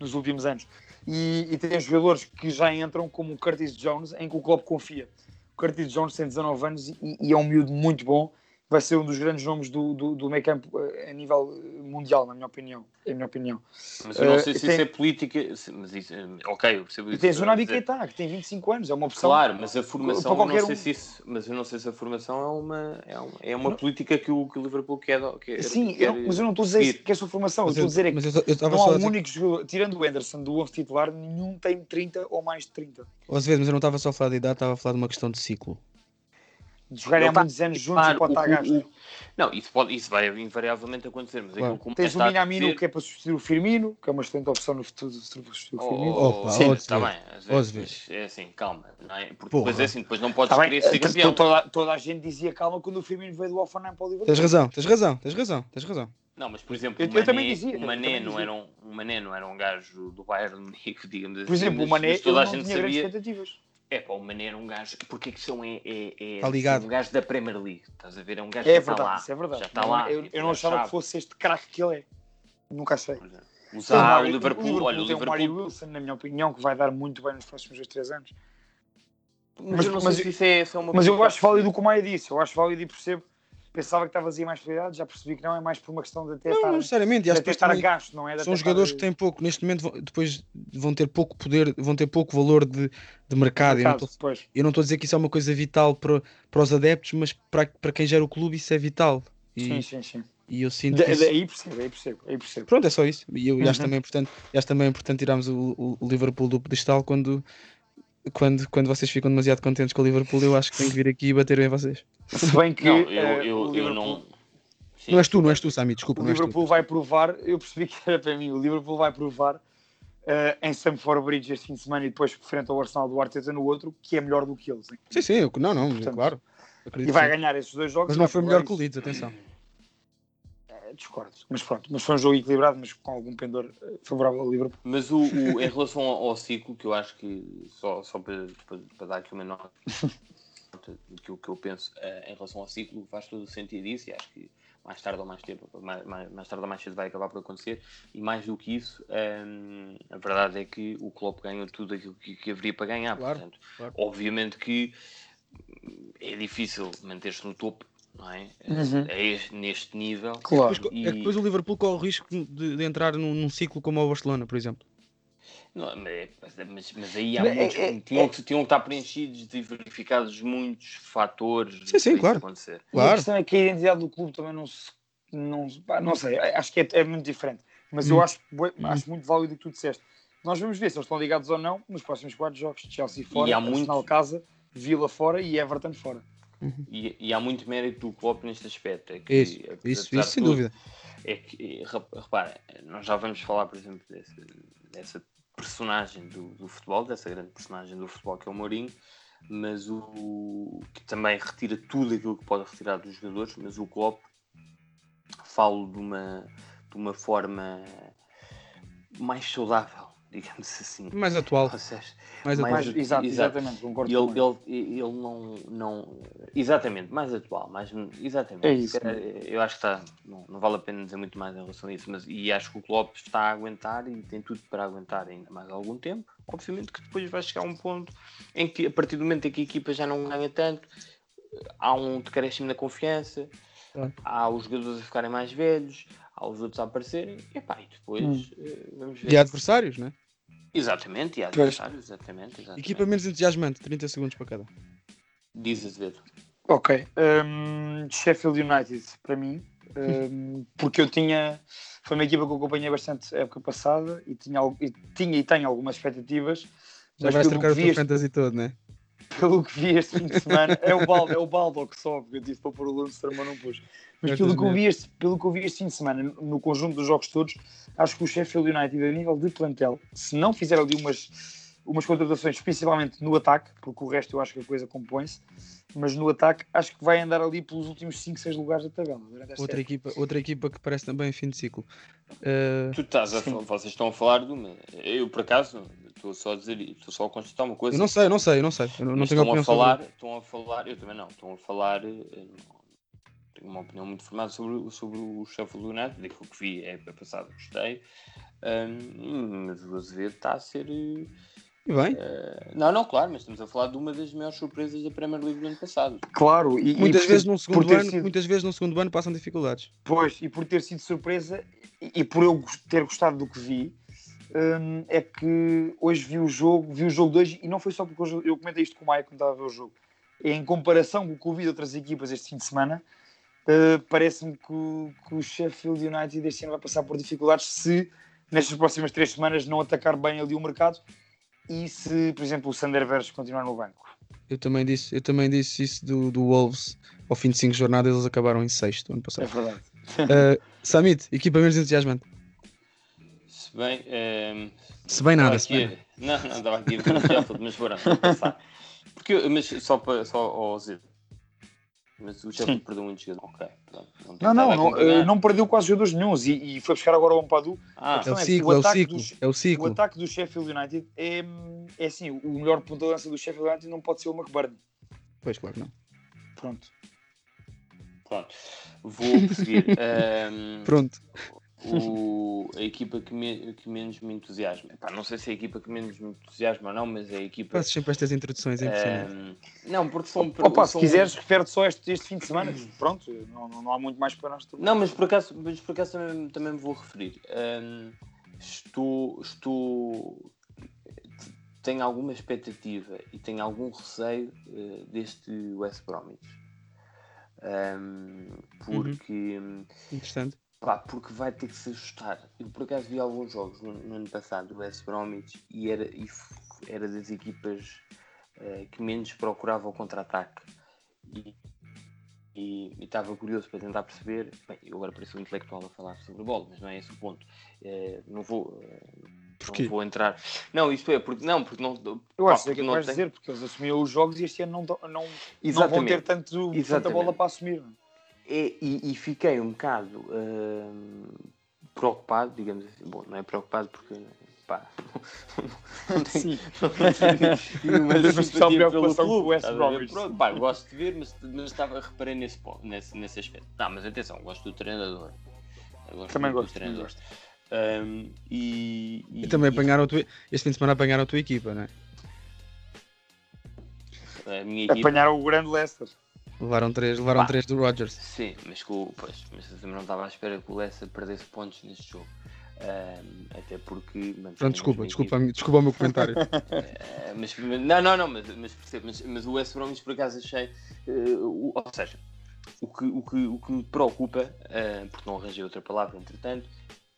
nos últimos anos. E, e tem jogadores que já entram como o Curtis Jones, em que o clube confia. O Curtis Jones tem 19 anos e, e é um miúdo muito bom vai ser um dos grandes nomes do, do, do meio campo eh, a nível eh, mundial, na minha opinião. É a minha opinião. Mas eu não sei uh, se tem... isso é política. Mas isso, ok, eu percebo isso. E tens o Nabi Keita, que tem 25 anos, é uma opção. Claro, mas a formação, eu não sei um... se isso, mas eu não sei se a formação é uma, é uma, é uma política que o, que o Liverpool quer. quer Sim, quer, eu, mas eu não estou a dizer que é a sua formação, eu estou a dizer é que eu, eu não há um único jogador, tirando o Anderson do 11 titular, nenhum tem 30 ou mais de 30. Às vezes, mas eu não estava só a falar de idade, estava a falar de uma questão de ciclo de jogarem há muitos anos juntos e pode estar a gasto. Não, isso, pode, isso vai invariavelmente acontecer. Mas claro. Tens o Minamino dizer... que é para substituir o Firmino, que é uma excelente opção no futuro de substituir o Firmino. Oh, oh, Sim, está bem. Às vezes, é assim, calma. Não é? Porque Porra. depois é assim, depois não podes tá querer ser campeão. Toda, toda, a gente dizia calma quando o Firmino veio do Alfanam para o Liverpool. Tens razão, tens razão, tens razão, tens razão. Não, mas por exemplo, eu, o Mané, eu também dizia, o Mané não era um, o Mané não era um gajo do Bayern Munique, digamos assim. Por exemplo, o Mané toda a gente sabia. É pá, o Mané era um gajo. Porque que são é, é, é está ligado. um gajo da Premier League. Estás a ver? É um gajo é que verdade, está lá. Isso é verdade. Já está lá. Eu, eu não achava que fosse este craque que ele é. Nunca achei. Usar o Liverpool, o Liverpool olha, o tem Liverpool. o Mario Wilson, na minha opinião, que vai dar muito bem nos próximos 2, 3 anos. Mas, mas eu não sei se isso é, se é uma Mas eu acho válido o que o Maia disse. Eu acho válido e percebo pensava que estava a mais prioridade, já percebi que não, é mais por uma questão de até não, estar, não necessariamente, de estar a gasto, não é? De são jogadores estar... que têm pouco, neste momento depois vão ter pouco poder, vão ter pouco valor de, de mercado. mercado eu, não eu, não estou a dizer que isso é uma coisa vital para, para os adeptos, mas para, para quem gera o clube isso é vital. E, sim, sim, sim. E eu sinto de, isso... Aí percebo, aí percebo, aí percebo. Pronto, é só isso. E eu uhum. acho, também importante, acho também importante tirarmos o, o Liverpool do pedestal quando, quando, quando vocês ficam demasiado contentes com o Liverpool, eu acho que tenho que vir aqui e bater em vocês. Se bem que não, eu, eu, eu não Sim. Não és tu, não és tu, Sami, desculpa. O Liverpool vai provar, eu percebi que era para mim, o Liverpool vai provar uh, em Stamford Bridge este fim de semana e depois frente ao Arsenal do Arteta no outro, que é melhor do que eles. Hein? Sim, sim, eu, não, não, Portanto, claro. E vai ganhar esses dois jogos. Mas não foi melhor que o Leeds, atenção. É, discordo, mas pronto, mas foi um jogo equilibrado, mas com algum pendor eh, favorável ao Liverpool. Mas o, o em relação ao, ao, ciclo, que eu acho que só, só para, para, para dar aqui uma nota do que eu penso uh, em relação ao ciclo, faz todo o sentido isso e acho que mais tarde ou mais cedo, mais, mais, tarde ou mais cedo vai acabar por acontecer. E mais do que isso, hum, a verdade é que o Klopp ganhou tudo aquilo que, que haveria para ganhar. Claro, Portanto, claro. obviamente que é difícil manter-se no topo. Não é? Uhum. é neste nível. Claro. E... É que depois o Liverpool corre o risco de, de entrar num, num ciclo como o Barcelona, por exemplo. Não, mas, mas, aí há mas, muitos, é, tinham, é, tinham que estar preenchidos e verificados muitos fatores sim, sim, claro. acontecer. Claro. a questão é que a identidade do clube também não se. Não, não sei, acho que é, é muito diferente. Mas hum. eu acho, acho muito válido o que tu disseste. Nós vamos ver se eles estão ligados ou não nos próximos quatro jogos. Chelsea fora, e há Arsenal muito... casa, Vila fora e Everton fora. Uhum. E, e, há muito mérito do Klopp neste aspecto. É que, isso, isso, isso sem dúvida. É que, repara, nós já vamos falar, por exemplo, desse, dessa personagem do, do, futebol, dessa grande personagem do futebol que é o Mourinho, mas o que também retira tudo aquilo que pode retirar dos jogadores, mas o Klopp falo de uma, de uma forma mais saudável digamos assim. Mais atual. Seja, mais, mais atual. Exato, exatamente, concordo ele, ele, ele não, não. Exatamente, mais atual. Mais, exatamente. É isso. Eu acho que está. Não, não, vale a pena dizer muito mais em relação a isso, mas e acho que o Klopp está a aguentar e tem tudo para aguentar ainda mais algum tempo. Obviamente que depois vai chegar a um ponto em que, a partir do momento em que a equipa já não ganha tanto, há um decréscimo na confiança, claro. há os jogadores a ficarem mais velhos, aos outros a aparecerem, e, pá, e depois hum. Eh, vamos ver. E adversários, né? Exatamente, e adversários, exatamente, exatamente. Equipa menos entusiasmante, 30 segundos para cada. Diz Azevedo. Ok. Um, Sheffield United, para mim, um, porque eu tinha. Foi uma equipa que eu acompanhei bastante a época passada e tinha, e tinha e tenho algumas expectativas. Já vais trocar o teu fantasy todo, né? Pelo que vi este fim de semana, é o balde, é o baldo que sobe, eu disse para pôr o Lundstrom, mas não pus. Mas pelo que, eu vi este, pelo que eu vi este fim de semana, no conjunto dos jogos todos, acho que o Sheffield United, a nível de plantel, se não fizer ali umas, umas contratações, principalmente no ataque, porque o resto eu acho que a coisa compõe-se, mas no ataque acho que vai andar ali pelos últimos 5, 6 lugares da tabela. Outra equipa, outra equipa que parece também fim de ciclo. Uh... Tu estás a, vocês estão a falar de uma. Eu, por acaso, estou só a dizer, estou só a constatar uma coisa. Eu não sei, eu não sei, eu não sei. Eu não, tenho estão a falar, estão a falar, eu também não, estão a falar. Eh, tenho uma opinião muito formada sobre, o- sobre o Sheffield United, daquilo que vi é época passada, gostei. Ahm, mas o Azevedo está a ser. eh, E bem, eh, não, não, claro, mas estamos a falar de uma das maiores surpresas da Premier League do ano passado. Claro, e, e muitas por vezes ter- por segundo ano, sido- muitas vezes num segundo ano passam dificuldades. Pois, e por ter sido surpresa e, e por eu ter gostado do que vi, hum, é que hoje vi o jogo, vi o jogo de hoje e não foi só porque eu comentei isto com o Maia quando estava a ver o jogo. É em comparação com o que eu vi de outras equipas este fim de semana, uh, parece-me que, o- que o Sheffield United este ano vai passar por dificuldades se nestas próximas três semanas não atacar bem ali o mercado e se, por exemplo, o Sander Veres continuar no banco. Eu também disse, eu também disse isso do, do Wolves. Ao fim de 5 jornadas, eles acabaram em sexto ano É passado. verdade. Uh, Samit, equipa menos entusiasmante. Se bem. ehm, Se bem nada, se bem. a- Não, não, estava aqui a ver o Sheffield, mas bora, vou passar. Porque, mas só para. Só ao Zé. Mas o Sheffield perdeu muito jogador. Ok, pronto. Não, não, não, comparar. uh, não perdeu quase jogadores nenhums e, e foi buscar agora o Ampadu. Ah, É o é que ciclo, o é o ciclo, dos- é o O ciclo. ataque do Sheffield United é, é assim, o melhor ponto de lança do Sheffield United não pode ser o McBurn. Pois, claro que não. Pronto. pronto. Vou prosseguir. Ehm, Pronto. O, a equipa que, me- que menos me entusiasma. Epá, não sei se é a equipa que menos me entusiasma ou não, mas é a equipa. Fazes sempre estas introduções, é impressionante. não, porque são. Opa, se são- quiseres, refere-te só este, este fim de semana. Pronto, não, não, não há muito mais para nós. Não, mas por acaso, mas por acaso também, também me vou referir. Ahm, estou, estou. Tenho alguma expectativa e tenho algum receio eh, deste West Bromwich. Ahm, porque, Interessante. Pá, porque vai ter que se ajustar. Eu por acaso vi alguns jogos no, no ano passado do West Bromwich e era, e era das equipas eh, que menos procurava o contra-ataque. E, e e estava curioso para tentar perceber. Bem, eu agora pareço um intelectual a falar sobre bola, mas não é esse o ponto. Eh, não vou. eh, Porquê? Não vou entrar. Não, isto é, porque não, porque não. Eu pá, acho que é porque que não vais tem- dizer, porque eles assumiram os jogos e este ano não, não, não vão ter tanto, tanta bola para assumir. E, e fiquei um bocado hum, preocupado, digamos assim. Bom, não é preocupado porque. Pá, não tenho, Sim. não tenho nenhuma simpatia pelo preocupação com o clube, West? Bromwich. Pronto, pá, gosto de ver, mas, mas estava, reparei nesse, ponto, nesse, nesse aspecto. Não, mas atenção, gosto do treinador. Gosto Também gosto, do treinador. Hum, e, e, E também e apanharam este fim de semana apanharam a tua equipa, não é? a minha equipa. Apanharam o grande Leicester. Levaram três, levaram Pá. três do Rodgers. Sim, mas, com, pois, mas também não estava à espera que o Leicester perdesse pontos neste jogo. Ahm, até porque. Pronto, desculpa, desculpa, desculpa o meu comentário. Ah, mas, não, não, não, mas, mas percebo. Mas, mas o West Bromwich por acaso achei. eh, o- ou seja, o que, o que, o que me preocupa, ah, porque não arranjei outra palavra entretanto,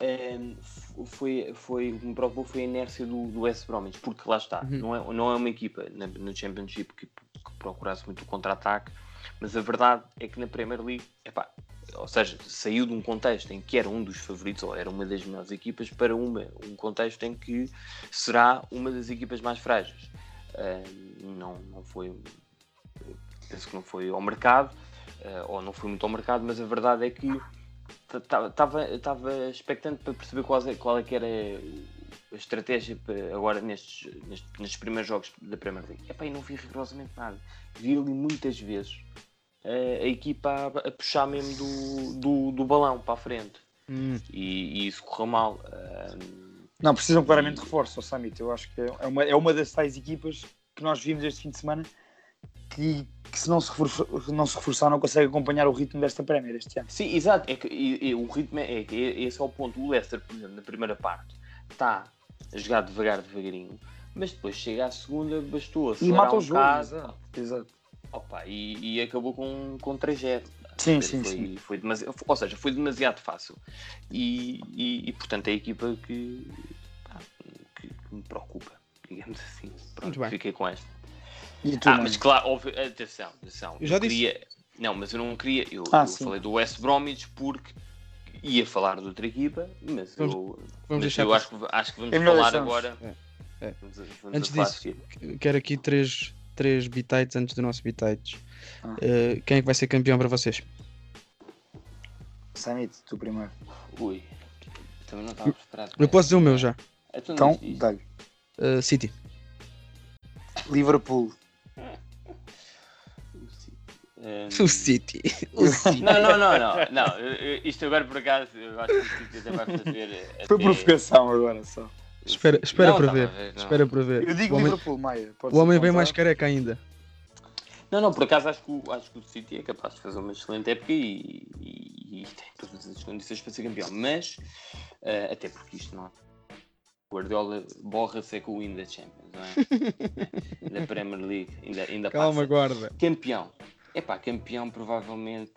f- foi, foi, o que me preocupou foi a inércia do, do West Bromwich, porque lá está, Uhum. não, é, não é uma equipa na- no Championship que, que procurasse muito o contra-ataque, mas a verdade é que na Premier League, epá, ou seja, saiu de um contexto em que era um dos favoritos, ou era uma das melhores equipas, para uma, um contexto em que será uma das equipas mais frágeis. Ah, não, não foi, penso que não foi ao mercado, ah, ou não foi muito ao mercado, mas a verdade é que estava expectante para perceber qual é, qual é que era estratégia agora nestes, nestes, nestes primeiros jogos da Premier League. Epá, e não vi rigorosamente nada. Vi ali muitas vezes a, a equipa a, a puxar mesmo do, do, do balão para a frente. Hum, E, e isso correu mal. Ah, Não, precisam claramente de reforço, o Summit. Eu acho que é uma, é uma das tais equipas que nós vimos este fim de semana que, que se não se, reforçar, não se reforçar não consegue acompanhar o ritmo desta Premier este ano. Sim, exato. É que, e- e o ritmo é, é que esse é o ponto. O Leicester, por exemplo, na primeira parte, está a jogar devagar, devagarinho, mas depois chega à segunda, bastou E acelerar mata um o jogo. Exato. exato. opa, e, e acabou com, com 3-0. Sim, sim, foi, sim. Foi demasiado, ou seja, foi demasiado fácil. E, e, e, portanto é a equipa que, pá, que, que me preocupa, digamos assim. Pronto, Muito bem. fiquei com esta. E tu, Ah, mas claro, óbvio, atenção, atenção. Eu já disse. queria- Não, mas eu não queria. Eu, Ah, eu falei do West Bromwich porque ia falar de outra equipa, mas Vamos- eu, vamos mas eu acho, que, acho que vamos É falar agora. É, é. Vamos vamos Antes disso, seguir. quero aqui três, três bitites antes do nosso bitites. Ah. Uh, quem é que vai ser campeão para vocês? Summit, tu primeiro. Ui, também não estava preparado. Eu posso dizer o meu já. Então, Então, dá-lhe. Uh, City. Liverpool. Um, O City. O City. Não, não, não, não, não. Isto agora por acaso, eu acho que o City até vai fazer. Foi até- provocação agora só. Espera, espera Não, para tá, ver. Espera para ver. Eu digo o homem, Liverpool, Maia. o homem vem mais careca ainda. Não, não, por acaso acho que, o, acho que o City é capaz de fazer uma excelente época e, e- e tem todas as condições para ser campeão. Mas, eh, até porque isto não é. O Guardiola borra-se é com o win da Champions, não é? da Premier League, ainda, ainda Calma, passa. guarda. Campeão. É pá, campeão provavelmente.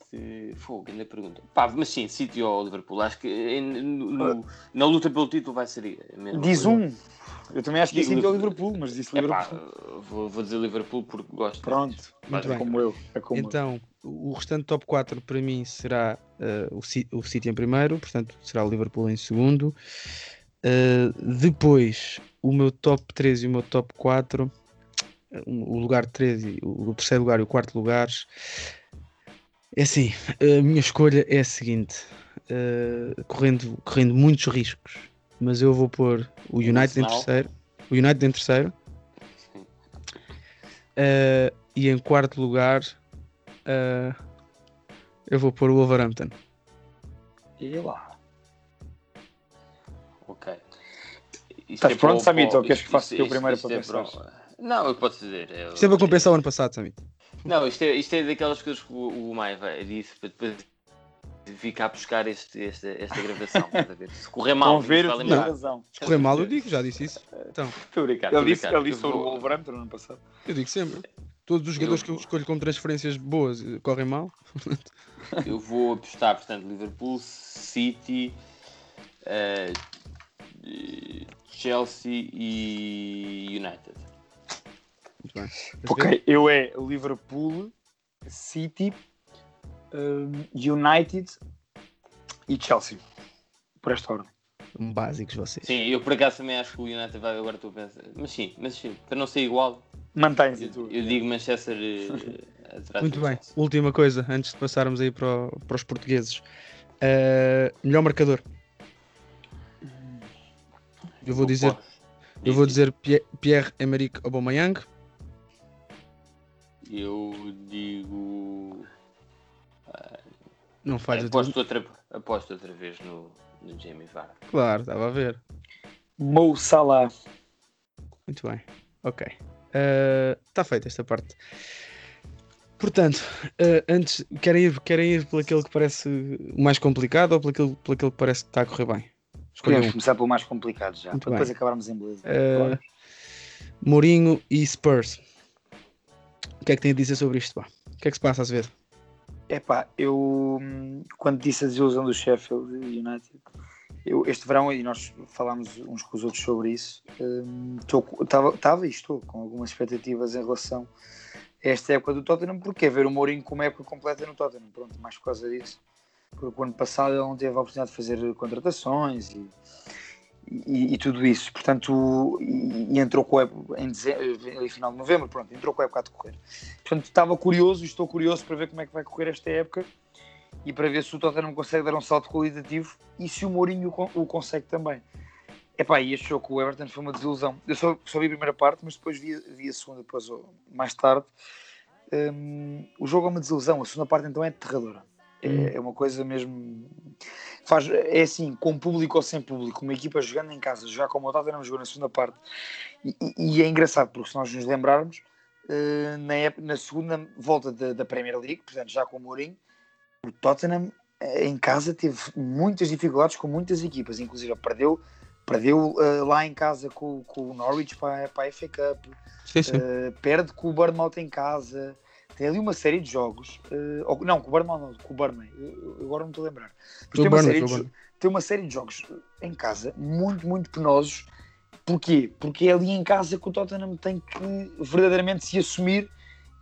Fogo, ainda pergunta. Pá, mas sim, City ou Liverpool. Acho que em- no- no- na luta pelo título vai ser Diz coisa. um. Eu também acho que disse que é o Liverpool. Mas disse É pá, Liverpool. vou, vou dizer Liverpool porque gosto. Pronto. Muito É bem. como eu. É como eu. Então, o restante top 4 para mim será eh, o, o City em primeiro, portanto será o Liverpool em segundo. Eh, depois, o meu top 3 e o meu top 4, eh, o lugar 3 e o, terceiro lugar e o quarto lugar. É assim, a minha escolha é a seguinte, eh, correndo, correndo muitos riscos, mas eu vou pôr o United em terceiro, o United em terceiro, eh, e em quarto lugar eh, eu vou pôr o Wolverhampton. E lá. Ok. Isto Estás é pronto, Samito, ou queres que faça o teu primeiro é para pensar? Não, eu posso dizer. eu- Isto é para compensar o ano passado, Samit. Não, isto é, isto é daquelas coisas que o, o Maia vai- disse para depois ficar a buscar este, esta, esta gravação. a? Se correr mal, ver, eu a tinha lembrar. razão. Se correr mal, eu digo, já disse isso. Então, Estou a a Ele disse, ele disse Eu sobre o Wolverhampton no ano passado. eu digo sempre. Todos os jogadores que eu escolho como transferências boas eh, correm mal. Eu vou apostar, portanto, Liverpool, City, eh, Chelsea e United. Muito bem. Ok, eu é Liverpool, City, um, United e Chelsea. Por esta ordem. Básicos vocês. Sim, eu por acaso também acho que o United vai agora estou a pensar. Mas sim, mas sim, para não ser igual, Mantém-se eu, tu. eu digo Manchester eh, atrás Muito bem. Chelsea. Última coisa, antes de passarmos aí para, o- para os portugueses. Eh, melhor marcador. Eu vou dizer, eu vou Diz, dizer Pie- Pierre-Emerick Aubameyang. Eu digo. Não falha Aposto outra, aposto outra vez no, no Jamie Vardy. Claro, estava a ver. Mo Salah. Muito bem. Ok. Está feita esta parte. Portanto, eh, antes, querem ir, querem ir por aquele que parece o mais complicado ou por aquele, por aquele que parece que está a correr bem? Um. começar pelo mais complicado já. Muito para depois bem. acabarmos em beleza. Claro. Mourinho e Spurs. O que é que tem a dizer sobre isto? Pá? O que é que se passa às vezes? Epá, eu hum, quando disse a desilusão do Sheffield United, eu, este verão, e nós falámos uns com os outros sobre isso, estava e estou com algumas expectativas em relação a esta época do Tottenham, porque é ver o Mourinho com uma época completa no Tottenham, pronto, mais por causa disso. Porque o ano passado ele não teve a oportunidade de fazer contratações e, e, e tudo isso, portanto, e, e entrou com a época em, dezembro, em final de novembro, pronto, entrou com a época a decorrer. Portanto, estava curioso e estou curioso para ver como é que vai correr esta época e para ver se o Tottenham consegue dar um salto qualitativo e se o Mourinho o, o consegue também. Epá, e este jogo com o Everton foi uma desilusão. Eu só, só vi a primeira parte, mas depois vi, vi a segunda, depois, mais tarde. Hum, o jogo é uma desilusão, a segunda parte então é aterradora. É, é uma coisa mesmo. Faz, é assim, com público ou sem público, uma equipa jogando em casa, jogar como o Tottenham jogou na segunda parte. E, e- é engraçado, porque se nós nos lembrarmos, eh, na, na segunda volta da, da Premier League, portanto já com o Mourinho, o Tottenham eh, em casa teve muitas dificuldades com muitas equipas, inclusive perdeu, perdeu eh, lá em casa com, com o Norwich para, para a FA Cup, Sim, sim. eh, perde com o Bournemouth em casa, tem ali uma série de jogos, eh, ou- não, com o Bournemouth não, com o Burnley, agora não estou a lembrar, mas tem uma, Burnley, série de, Burnley. tem uma série de jogos em casa muito, muito penosos. Porquê? Porque é ali em casa que o Tottenham tem que verdadeiramente se assumir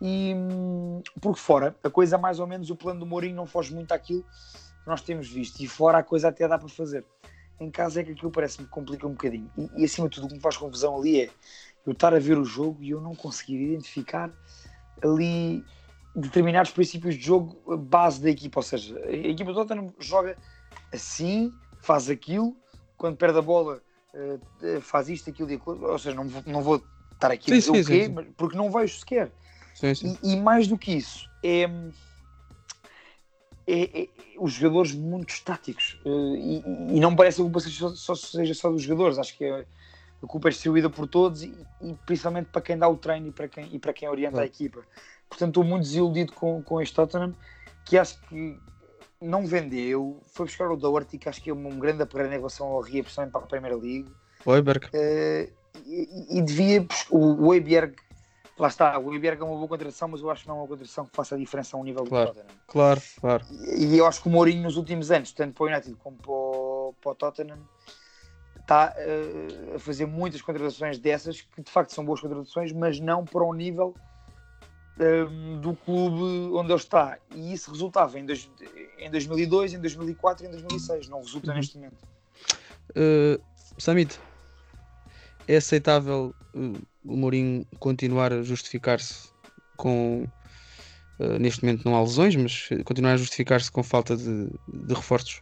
e hum, porque fora a coisa mais ou menos o plano do Mourinho não foge muito àquilo que nós temos visto e fora a coisa até dá para fazer. Em casa é que aquilo parece-me que complica um bocadinho e, e acima de tudo o que me faz confusão ali é eu estar a ver o jogo e eu não conseguir identificar ali determinados princípios de jogo base da equipa, ou seja, a equipa do Tottenham joga assim, faz aquilo, quando perde a bola eh, eh, faz isto, aquilo e aquilo, ou seja, não vou, não vou estar aqui a Sim, dizer sim, o quê, sim, porque não vejo sequer. E, e mais do que isso, é, é- é- os jogadores muito estáticos. eh, e, e não me parece que a seja só, só- seja só dos jogadores. Acho que é- a culpa é distribuída por todos e, e principalmente para quem dá o treino e para quem, e para quem orienta a Claro. equipa. Portanto, estou muito desiludido com, com este Tottenham, que acho que não vendeu, foi buscar o Doherty, que acho que é um grande aparelho em relação ao Ria, principalmente para a Premier League. Oiberg. Eh, e, e devia o, o Eiberg, lá está, o Eiberg é uma boa contratação, mas eu acho que não é uma contratação que faça a diferença a um nível Claro. do Tottenham. Claro, claro. E, e eu acho que o Mourinho nos últimos anos, tanto para o United como para o, para o Tottenham, está eh, a fazer muitas contratações dessas que de facto são boas contratações, mas não para o nível ehm, do clube onde ele está. E isso resultava em, dois, em 2002, em 2004 e em 2006. Não resulta Uhum. neste momento. Uh, Samit, é aceitável uh, o Mourinho continuar a justificar-se com. uh, neste momento não há lesões, mas continuar a justificar-se com falta de, de reforços.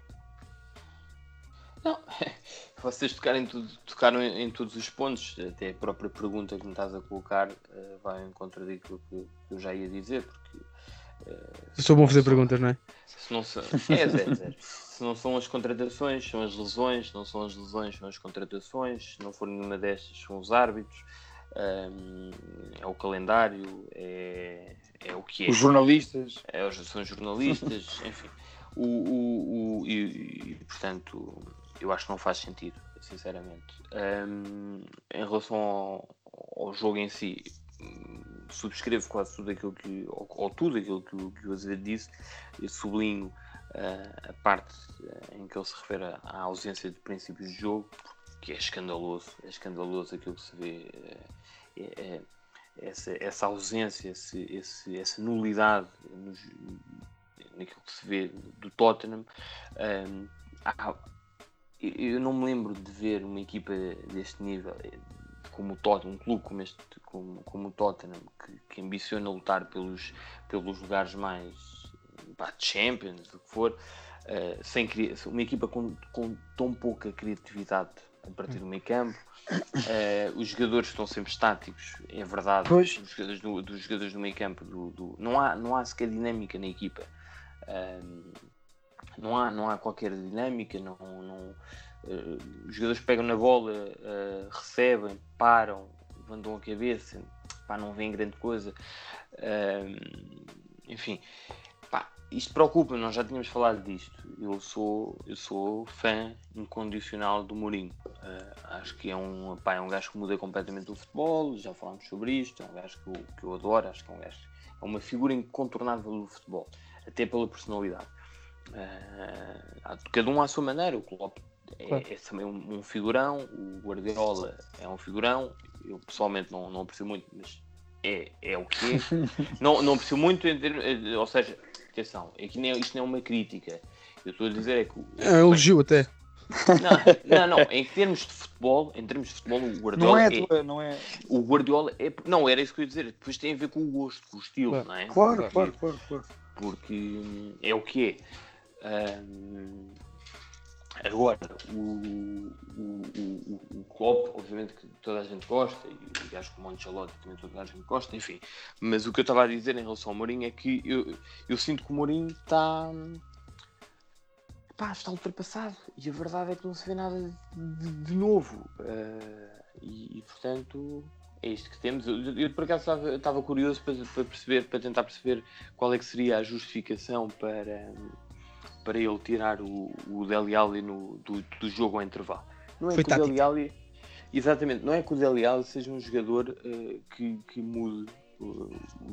Não, vocês tocarem tudo, tocaram em, em todos os pontos, até a própria pergunta que me estás a colocar eh, vai em contra daquilo que, que eu já ia dizer, porque eh, Eu sou bom fazer se- perguntas, não é? Se não são, é, zero, zero. Se não são as contratações, são as lesões, se não são as lesões, são as contratações, se não for nenhuma destas, são os árbitros, hum, é o calendário, é, é o que é. Os jornalistas. É, os- são jornalistas, enfim. O, o, o- e, e, portanto, eu acho que não faz sentido, sinceramente. Hum, em relação ao, ao jogo em si, subscrevo quase tudo aquilo que, ou, ou tudo aquilo que, que o Azevedo disse, e sublinho ah, a parte ah, em que ele se refere à- ausência de princípios de jogo, que é escandaloso, é escandaloso aquilo que se vê, eh, é- é- essa, essa ausência, esse, esse- essa nulidade nos, naquilo que se vê do Tottenham. Há- eu- não me lembro de ver uma equipa deste nível, eh, como o Tottenham, um clube como, este, como, como o Tottenham, que, que ambiciona lutar pelos, pelos lugares mais pá, Champions, o que for, eh, sem uma equipa com, com tão pouca criatividade a partir do meio campo. Eh, os jogadores estão sempre estáticos, é verdade. Pois. Os jogadores do, dos jogadores do meio campo, do, do- não, há, não há sequer dinâmica na equipa. Ahm, não, há, não há qualquer dinâmica. Não, não, eh, os jogadores pegam na bola, eh, recebem, param, levantam a cabeça, pá, não vêem grande coisa. Ahm, enfim, pá, isto preocupa, nós já tínhamos falado disto. Eu sou, eu sou fã incondicional do Mourinho. Acho que é um, pá, é um gajo que muda completamente o futebol, já falámos sobre isto, é um gajo que eu, que eu adoro, acho que é um gajo, é uma figura incontornável do futebol, até pela personalidade. Ah, cada um à sua maneira, o Klopp é, Claro. é também um, um figurão, o Guardiola é um figurão, eu pessoalmente não, não aprecio muito, mas é, é o que é. não, não aprecio muito, em termos- eh, ou seja, atenção, é que nem, isto não é uma crítica. Eu estou a dizer é que o- É um elogio até. não, não, não, em termos de futebol, em termos de futebol, o Não Guardiola é, é, tua- não é. o Guardiola é, não era isso que eu ia dizer, depois tem a ver com o gosto, com o estilo, Claro. não é? Claro, Porque- claro, claro, claro. porque hum, é o que é. Hum, agora, o, o, o, o Klopp, obviamente que toda a gente gosta, e o gajo como o Ancelotti também toda a gente gosta, enfim. Mas o que eu estava a dizer em relação ao Mourinho é que eu, eu sinto que o Mourinho está. Pá, está ultrapassado. E a verdade é que não se vê nada de, de novo. Ah, e, e, portanto, é isto que temos. Eu, eu por acaso estava, curioso para, para perceber, para tentar perceber qual é que seria a justificação para, para ele tirar o, o Dele Alli no, do, do jogo ao intervalo. Não é Foi que o tático. Dele Alli, exatamente, não é que o Dele Alli seja um jogador eh, que, que mude eh,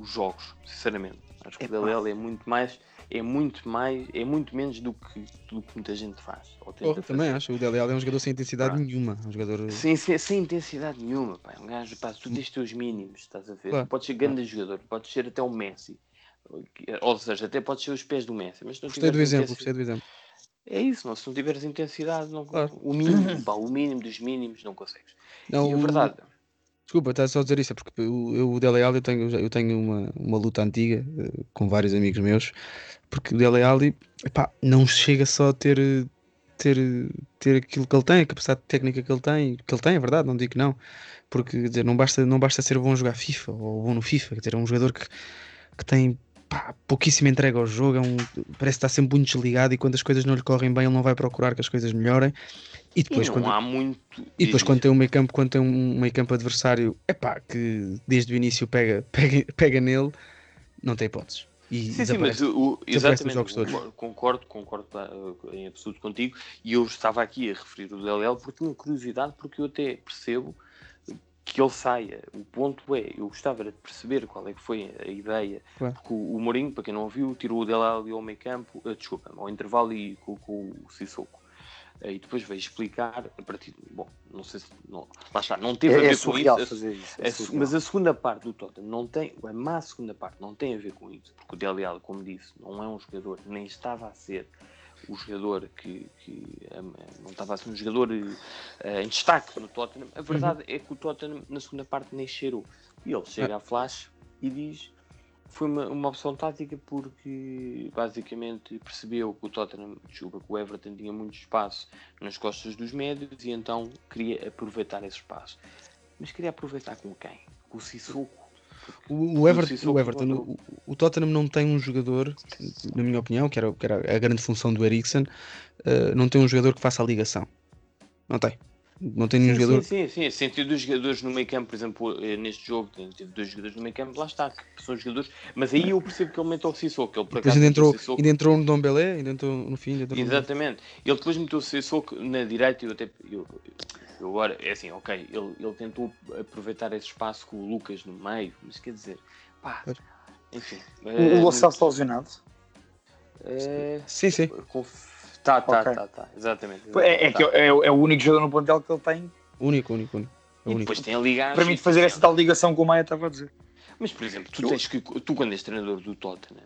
os jogos, sinceramente. Acho que o Dele Alli é muito mais, é muito mais, é muito menos do que, do que muita gente faz. Oh, também acho. O Dele Alli é um jogador sem intensidade nenhuma. Um jogador. Sem, sem, sem intensidade nenhuma, pá. É Um gajo, pá, tu tens os teus mínimos, estás a ver? Claro. Podes ser grande jogador, podes ser até o Messi. Ou seja, até podes ser os pés do Messi. Mas não Gostei do exemplo, gostei do exemplo. É isso, não, se não tiveres intensidade, não, Claro. o mínimo, pá, o mínimo dos mínimos não consegues. Não, e a o- verdade, Desculpa, estás só a dizer isso, é porque eu, eu, o Dele Alli eu tenho, eu tenho uma, uma luta antiga eh, com vários amigos meus, porque o Dele Alli epá, não chega só a ter ter, ter aquilo que ele tem, a capacidade técnica que ele tem, que ele tem, é verdade, não digo que não, porque dizer, não basta, não basta ser bom a jogar FIFA ou bom no FIFA, quer dizer, é um jogador que, que tem pá, pouquíssima entrega ao jogo, é um, parece estar sempre muito desligado e quando as coisas não lhe correm bem, ele não vai procurar que as coisas melhorem. E depois, e quando, há muito. e depois quando tem um meio campo, quando tem um meio campo adversário, é pá, que desde o início pega, pega, pega nele, não tem hipóteses. E Sim, sim, mas o, exatamente, nos jogos todos. concordo, concordo, tá, em absoluto contigo. E eu estava aqui a referir o DLL porque tinha curiosidade, porque eu até percebo que ele saia. O ponto é, eu gostava de perceber qual é que foi a ideia, Claro. porque o, o Mourinho, para quem não ouviu, tirou o DLL ali ao meio campo, eh, desculpa, ao intervalo e colocou o Sissoko. Eh, E depois veio explicar a partir. Bom, não sei se. Não, lá está, não teve É- a ver é com isso. fazer isso, é surreal. mas a segunda parte do Tottenham não tem. A má segunda parte não tem a ver com isso. Porque o Dele Alli, como disse, não é um jogador, nem estava a ser o jogador que, que um, não estava a ser um jogador eh, em destaque no Tottenham. A verdade é que o Tottenham na segunda parte nem cheirou. E ele chega à flash e diz foi uma, uma opção tática porque basicamente percebeu que o Tottenham, desculpa, que o Everton tinha muito espaço nas costas dos médios e então queria aproveitar esse espaço. Mas queria aproveitar com quem? Com o Sissoko. O, o Everton, o, Everton o, o Tottenham não tem um jogador, na minha opinião, que era, que era a grande função do Eriksen, eh, não tem um jogador que faça a ligação. Não tem. Não tem nenhum Sim, jogador. sim, sim, sim. Sentido dos jogadores no meio campo, por exemplo, eh, neste jogo, tem- teve dois jogadores no meio campo, lá está, que são jogadores, mas aí eu percebo que ele meteu o Sissoko, que ele por acaso ainda entrou, Sissoko- ainda entrou no Dom Belé, ainda entrou no fim. Ainda entrou no- Exatamente. Ele depois meteu o Sissoko na direita e eu até. Eu, eu agora, é assim, ok, ele, ele tentou aproveitar esse espaço com o Lucas no meio, mas quer dizer, pá, Pois. enfim. O, Celso está lesionado. eh, Sim, sim. conf- Tá, tá, Ok. tá, tá, exatamente. É, é tá. que é, é o único jogador no plantel que ele tem. Único, único, único. É E único. depois tem a ligar. Permite fazer essa tal ligação que o Maia estava a dizer. Mas, por exemplo, tu, tens que, tu quando és treinador do Tottenham,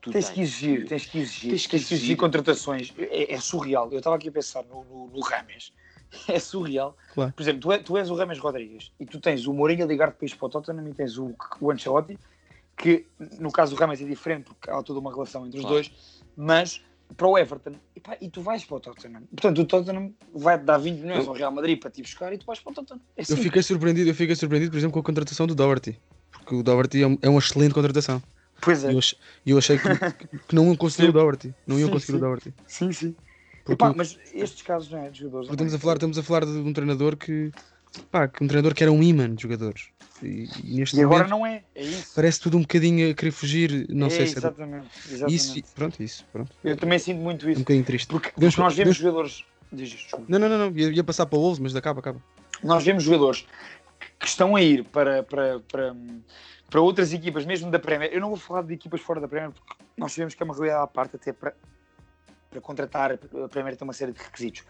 tu Tens que exigir, tens que exigir, Tens tens que que exigir, exigir. contratações. É, é surreal. Eu estava aqui a pensar no, no, no Rames. É surreal. Claro. Por exemplo, tu, é- tu és o Rames Rodrigues e tu tens o Mourinho a ligar depois para o Tottenham e tens o, o Ancelotti, que no caso do Rames é diferente porque há toda uma relação entre os Claro. dois, mas para o Everton, e, pá, e tu vais para o Tottenham. Portanto, o Tottenham vai-te dar 20 milhões ao Real Madrid para te buscar e tu vais para o Tottenham. É Eu simples. fiquei surpreendido, eu fiquei surpreendido, por exemplo, com a contratação do Doherty. Porque o Doherty é, um- é uma excelente contratação. Pois é. E eu, eu achei que, que não iam conseguir o. Doherty. Não iam Sim, conseguir sim. o Doherty. Sim, sim. Porque, Epá, mas estes casos não é de jogadores. estamos, é? a falar, estamos a falar de um treinador que. Pá, que um treinador que era um imã de jogadores. E, e agora momento não é, é isso. parece tudo um bocadinho a querer fugir. Não é, sei se é. exatamente, exatamente. Isso, pronto, isso. Pronto. Eu também sinto muito É um isso. bocadinho triste. Porque, porque nós vemos podemos- jogadores. Não, não, não, não. Ia, ia passar para o Wolves, mas acaba, acaba. Nós vemos jogadores que estão a ir para, para, para, para outras equipas, mesmo da Premier. Eu não vou falar de equipas fora da Premier, porque nós sabemos que é uma realidade à parte, até para, para contratar. A Premier tem uma série de requisitos.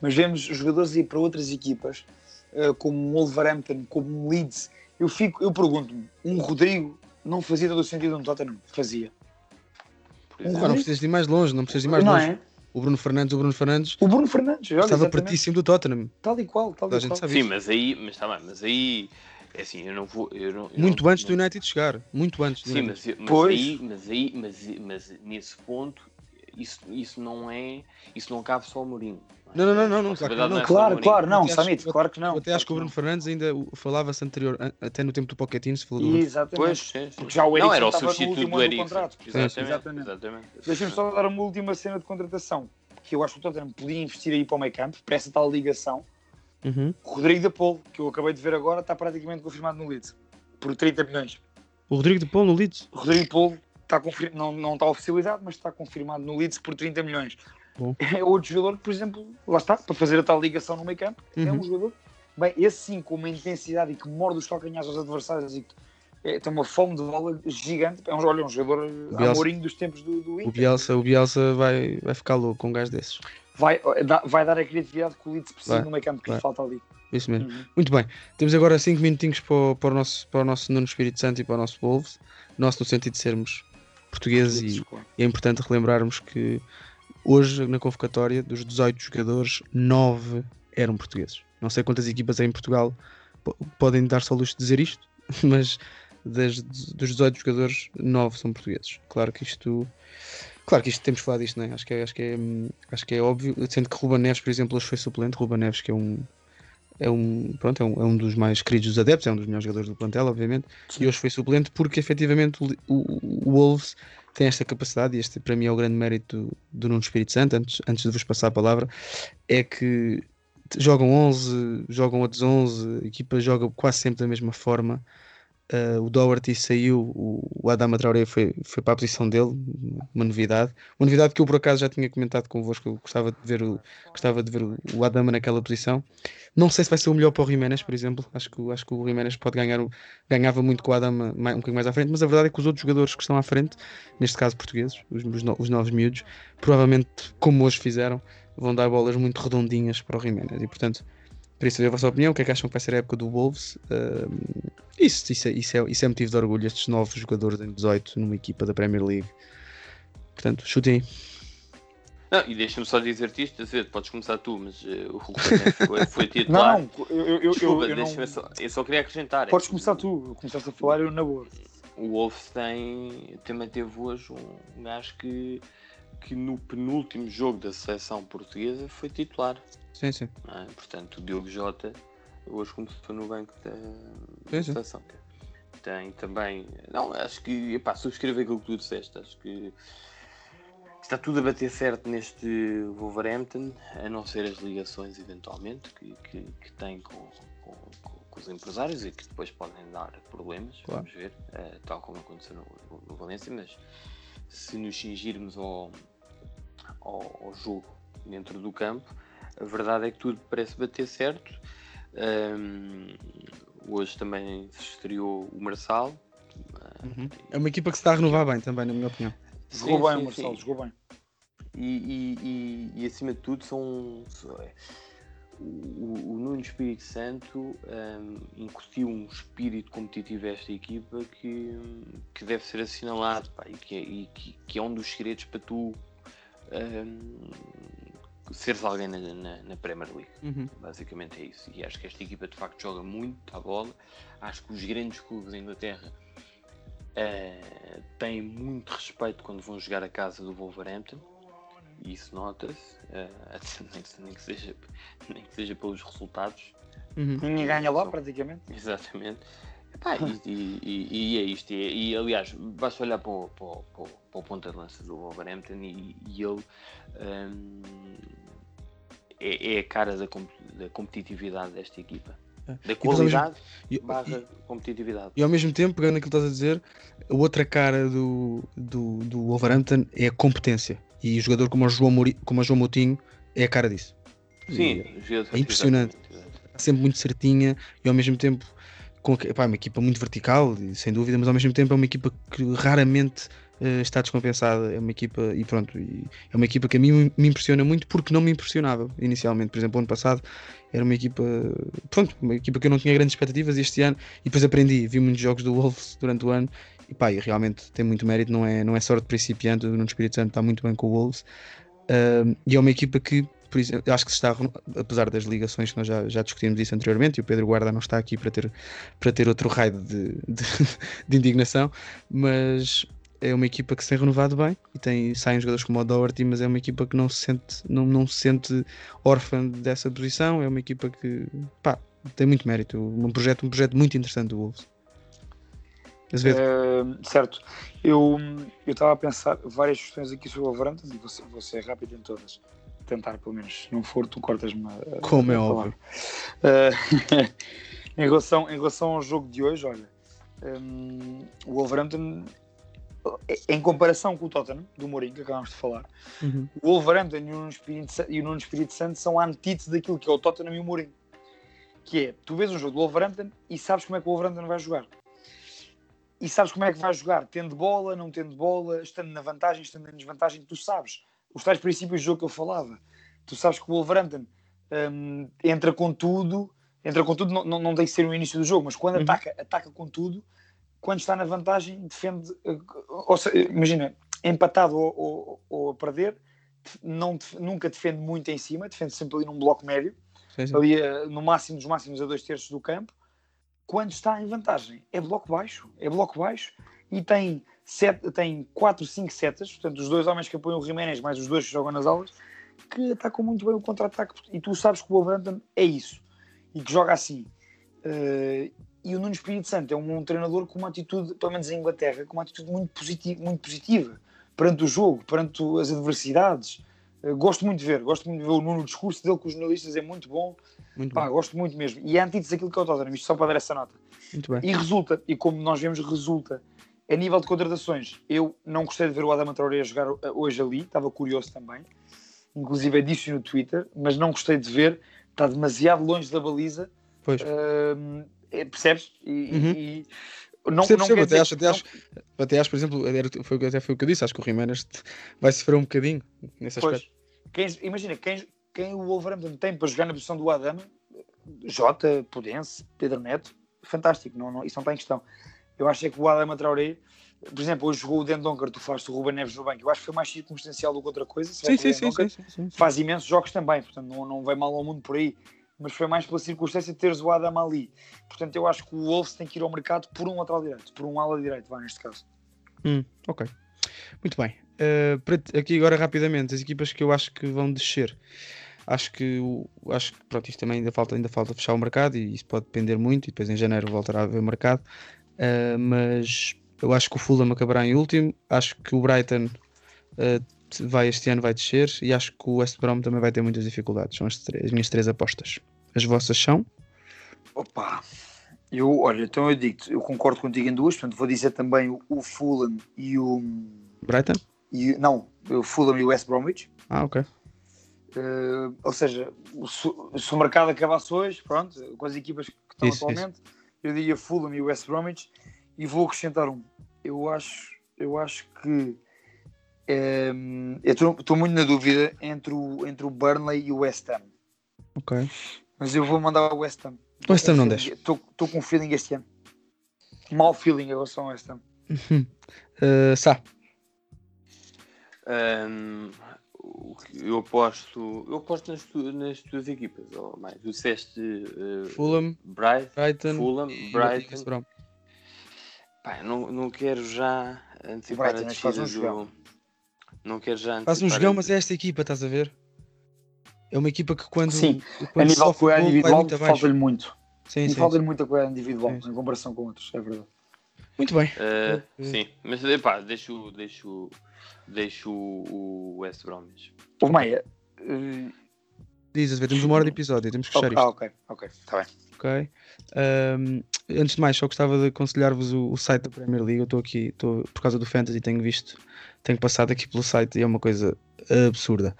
Mas vemos jogadores a ir para outras equipas, eh, como um Wolverhampton, como um Leeds. Eu, fico, eu pergunto-me: um Rodrigo não fazia todo o sentido no Tottenham? Fazia. Um. Pá, não precisas de ir mais longe, não precisas de ir mais não longe. é? O Bruno Fernandes, o Bruno Fernandes O Bruno Fernandes, olha, estava exatamente. pertíssimo do Tottenham. Tal e qual, tal e gente qual. sabe Sim, isso. mas aí, mas tá bem, mas aí, é assim, eu não vou. Eu não, eu Muito não- antes do não- United chegar. Muito antes do Sim, United. mas, mas Pois. aí, mas aí, mas, mas nesse ponto, isso, isso não é, isso não cabe só ao Mourinho. Não, não, não, não, não, claro é só do Claro, claro, não, Samit, claro que não. Até acho que o claro Bruno Fernandes ainda falava-se anterior, an- até no tempo do Pochettino se falou do não. Exatamente. Pois, sim, sim. Porque já o Não, Eriksen era o estava no substituto último do ano do Eriksen. contrato. Exatamente, Exatamente. exatamente. Deixa-me só dar uma última cena de contratação, que eu acho que o Tottenham podia investir aí para o meio campo, para essa tal ligação. Uhum. Rodrigo da Polo, que eu acabei de ver agora, está praticamente confirmado no Leeds, por 30 milhões. O Rodrigo de Paulo no Leeds. Rodrigo Polo está não, não está oficializado, mas está confirmado no Leeds por 30 milhões. Bom. É outro jogador que, por exemplo, lá está, para fazer a tal ligação no meio campo, é Uhum. um jogador, bem, esse sim, com uma intensidade e que morde os calcanhares aos adversários e que é, tem uma fome de bola gigante. É um, olha, um jogador Bielsa. amorinho dos tempos do, do O Inter. Bielsa, o Bielsa vai, vai ficar louco com um gajo desses. Vai, vai dar a criatividade que o Leeds precisa Vai, no meio campo que lhe falta ali. Isso mesmo. Uhum. Muito bem. Temos agora 5 minutinhos para, o- para, o nosso, para o nosso Nuno Espírito Santo e para o nosso Wolves. Nosso no sentido de sermos portugueses e, e é importante relembrarmos que hoje na convocatória dos 18 jogadores, 9 eram portugueses. Não sei quantas equipas em Portugal po- podem dar-se ao luxo de dizer isto, mas das, dos 18 jogadores, 9 são portugueses. Claro que isto Claro que isto temos falado disto, não é? Acho que é, acho que é, hum, acho que é óbvio. Sendo que Ruba Neves, por exemplo, hoje foi suplente. Ruba Neves, que é um, é um, pronto, é um, é um dos mais queridos dos adeptos, é um dos melhores jogadores do plantel, obviamente. E hoje foi suplente porque efetivamente o, o, o Wolves tem esta capacidade, e este para mim é o grande mérito do, do Nuno Espírito Santo, antes, antes de vos passar a palavra, é que jogam 11, jogam outros 11, a equipa joga quase sempre da mesma forma. Uh, o Doherty saiu, o, o Adama Traoré foi, foi para a posição dele, uma novidade. Uma novidade que eu por acaso já tinha comentado convosco, eu gostava de ver o, gostava de ver o, o Adama naquela posição. Não sei se vai ser o melhor para o Jiménez, por exemplo. Acho que, acho que o Jiménez pode ganhar, ganhava muito com o Adama mais, um bocadinho mais à frente, mas a verdade é que os outros jogadores que estão à frente, neste caso portugueses, os, os, no, os novos miúdos, provavelmente, como hoje fizeram, vão dar bolas muito redondinhas para o Jiménez e portanto Queria saber a vossa opinião, o que é que acham que vai ser a época do Wolves? Uh, isso, isso, é, isso, é, isso é motivo de orgulho, estes novos jogadores em 18 numa equipa da Premier League. Portanto, chutem aí. Não, e deixa-me só dizer-te isto, dizer, podes começar tu, mas uh, o Hulk foi, foi titular. não, não, eu, eu, Desculpa, eu, eu, não... só, eu só queria acrescentar. Podes é começar tu, começaste a falar eu na boa. O Wolves tem, também teve hoje um gajo que, que no penúltimo jogo da seleção portuguesa foi titular. Sim, sim. É? Portanto, o Diogo Jota hoje começou no banco da, seleção. Tem também. Não, acho que. Epá, subscrevo aquilo que tu disseste. Acho que está tudo a bater certo neste Wolverhampton, a não ser as ligações, eventualmente, que, que, que tem com, com, com, os empresários e que depois podem dar problemas. Claro. Vamos ver, uh, tal como aconteceu no, no, no, Valência. Mas se nos cingirmos ao, ao, ao jogo dentro do campo a verdade é que tudo parece bater certo. Um, hoje também se estreou o Marçal. Uhum. É uma equipa que se está a renovar bem também, na minha opinião. Jogou bem sim, o Marçal, jogou bem. E, e, e, e, acima de tudo são. É, o, o Nuno Espírito Santo um, incutiu um espírito competitivo a esta equipa que, que deve ser assinalado pá, e, que é, e que, que, é um dos segredos para tu um, seres alguém na, na, na Premier League. Uhum. Basicamente é isso. E acho que esta equipa de facto joga muito a bola. Acho que os grandes clubes da Inglaterra uh, têm muito respeito quando vão jogar a casa do Wolverhampton. E isso nota-se, uh, nem, nem, que seja, nem que seja pelos resultados. Uhum. Ninguém ganha lá, praticamente. Exatamente. Epá, e, e, e, é isto. E, e, aliás, basta olhar para o, para, o, para o ponta de lança do Wolverhampton e, ele um, é, é, a cara da, da competitividade desta equipa. É. Da qualidade e, barra competitividade. E ao mesmo tempo, pegando aquilo que estás a dizer, a outra cara do, do, do Wolverhampton é a competência. E o jogador como o João, Mori, como o João Moutinho é a cara disso. Sim, é, impressionante. Sempre muito certinha e ao mesmo tempo com epá, uma equipa muito vertical, sem dúvida, mas ao mesmo tempo é uma equipa que raramente uh, está descompensada. É uma equipa, e pronto, e é uma equipa que a mim me impressiona muito porque não me impressionava inicialmente. Por exemplo, ano passado era uma equipa, pronto, uma equipa que eu não tinha grandes expectativas este ano e depois aprendi, vi muitos jogos do Wolves durante o ano e pá, e realmente tem muito mérito, não é, não é sorte principiante, o Nuno Espírito Santo está muito bem com o Wolves. Uh, e é uma equipa que por isso, acho que se está, apesar das ligações que nós já, já discutimos isso anteriormente, e o Pedro Guarda não está aqui para ter, para ter outro raio de, de, de indignação, mas é uma equipa que se tem renovado bem e tem, saem jogadores como o Doherty, mas é uma equipa que não se sente, não, não se sente órfã dessa posição, é uma equipa que pá, tem muito mérito, um projeto, um projeto muito interessante do Wolves. Certo, eu estava a pensar várias questões aqui sobre o Wolverhampton e ser, vou ser rápido em todas tentar pelo menos, se não for, tu cortas-me. Como é óbvio. Uh, em, relação, em relação ao jogo de hoje, olha, um, o Wolverhampton, em comparação com o Tottenham, do Mourinho, que acabámos de falar, uhum. o Wolverhampton e o, Nuno Espírito, e o Nuno Espírito Santo são a antítese daquilo que é o Tottenham e o Mourinho. Que é, tu vês um jogo do Wolverhampton e sabes como é que o Wolverhampton vai jogar. E sabes como é que vai jogar, tendo bola, não tendo bola, estando na vantagem, estando na desvantagem, tu sabes os tais princípios do jogo que eu falava. Tu sabes que o Wolverhampton um, entra com tudo, entra com tudo, não, não, não tem que ser o início do jogo, mas quando uhum. ataca, ataca com tudo, quando está na vantagem, defende. Eh, ou seja, imagina, empatado ou, ou, ou, a perder, não, nunca defende muito em cima, defende sempre ali num bloco médio, sim, sim. ali eh, no máximo dos máximos a dois terços do campo. Quando está em vantagem, é bloco baixo, é bloco baixo e tem tem 4, 5 setas, portanto, os dois homens que apoiam o Jiménez, mais os dois que jogam nas aulas, que atacam muito bem o contra-ataque. E tu sabes que o Wolverhampton é isso. E que joga assim. Uh, e o Nuno Espírito Santo é um, um, treinador com uma atitude, pelo menos em Inglaterra, com uma atitude muito, positiva, muito positiva perante o jogo, perante as adversidades. Uh, gosto muito de ver, gosto muito de ver o Nuno, o discurso dele com os jornalistas é muito bom. Muito Pá, bom. gosto muito mesmo. E é antítese daquilo que é o Tottenham, isto só para dar essa nota. Muito bem. E resulta, e como nós vemos, resulta. A nível de contratações, eu não gostei de ver o Adama Traoré a jogar hoje ali, estava curioso também. Inclusive disse no Twitter, mas não gostei de ver, está demasiado longe da baliza. Pois. Uh, percebes? E, Uhum. e não, Percebo, não percebo, até, acho, até, acho, até acho, por exemplo, era- foi, o que- até foi o que eu disse, acho que o Jiménez vai sofrer um bocadinho nesse Pois. aspecto. Quem, imagina, quem, quem o Wolverhampton tem para jogar na posição do Adama, Jota, Pudense, Pedro Neto, fantástico, não, não, isso não está em questão. Eu acho é que o Adama Traoré, por exemplo, hoje jogou o Dendonker, tu falaste o Ruben Neves no banco, eu acho que foi mais circunstancial do que outra coisa. Sim, vai sim, sim, sim, sim. Faz imensos jogos também, portanto não, não vai mal ao mundo por aí, mas foi mais pela circunstância de teres o Adama ali. Portanto, eu acho que o Wolves tem que ir ao mercado por um lateral direito, por um ala direito, vai neste caso. Hum, ok. Muito bem. Uh, aqui agora rapidamente, as equipas que eu acho que vão descer. Acho que acho que pronto, isto também ainda falta, ainda falta fechar o mercado e isso pode depender muito, e depois em janeiro voltará a haver mercado. Uh, mas eu acho que o Fulham acabará em último, acho que o Brighton uh, vai este ano vai descer e acho que o West Brom também vai ter muitas dificuldades. São as, três- as minhas três apostas. As vossas são? Opa, eu, olha, então eu digo eu concordo contigo em duas, portanto vou dizer também o, o Fulham e o, Brighton? e não, o Fulham e o West Bromwich. Ah, ok. Uh, ou seja, se, o mercado acabasse hoje, pronto, com as equipas que estão Isso, atualmente, eu diria Fulham e West Bromwich e vou acrescentar um. Eu acho, eu acho que ehm, eu estou muito na dúvida entre o, entre o Burnley e o West Ham, Ok. mas eu vou mandar o West Ham. West Ham não Estou com um feeling este ano. Mau feeling em relação ao West Ham. Uh, Sá. O que eu aposto, eu aposto nas, tu- nas tuas equipas, ou mais. Tu disseste eh, Fulham, Bright, Brighton Fulham, e Brighton. Pá, não, não quero já antecipar Brighton, a descida um do. Não quero já Faz um antecipar jogão, a- mas é esta equipa, estás a ver? É uma equipa que quando, Sim, quando a nível de gol, vai individual falta-lhe muito. Sim, E sim, falta-lhe muita qualidade individual Sim, em comparação com outros, é verdade. Muito bem. Eh, Eh, sim, mas epá, deixo, deixo, deixo o o West Bromwich. Houve Maia. eh, Diz, a ver, temos uma hora de episódio, temos que fechar ah, isto. ok, ok, está bem. Ok. Ahm, antes de mais, só gostava de aconselhar-vos o, o site da Premier League. Eu estou aqui, estou por causa do Fantasy, tenho visto, tenho passado aqui pelo site e é uma coisa absurda.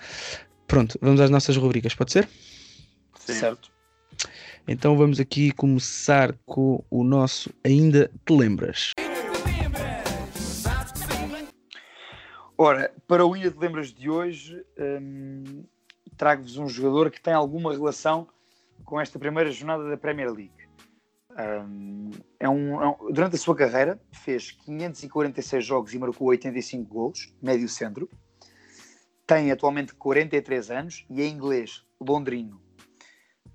Pronto, vamos às nossas rubricas, pode ser? Sim. Certo. Então vamos aqui começar com o nosso Ainda Te Lembras? Ora, para o Ainda Te Lembras de hoje, hum, trago-vos um jogador que tem alguma relação com esta primeira jornada da Premier League. Hum, é um, é um- durante a sua carreira, fez 546 jogos e marcou 85 golos, médio centro. Tem atualmente 43 anos e é inglês, londrino.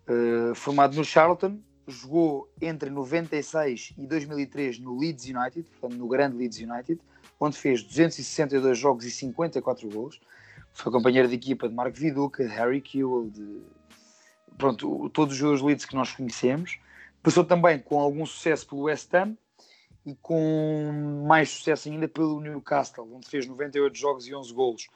Uh, formado no Charlton, jogou entre 96 e 2003 no Leeds United, portanto no grande Leeds United, onde fez 262 jogos e 54 gols. Foi companheiro de equipa de Mark Viduca, de Harry Kewell, de pronto, todos os jogadores Leeds que nós conhecemos. Passou também com algum sucesso pelo West Ham e com mais sucesso ainda pelo Newcastle, onde fez 98 jogos e 11 golos.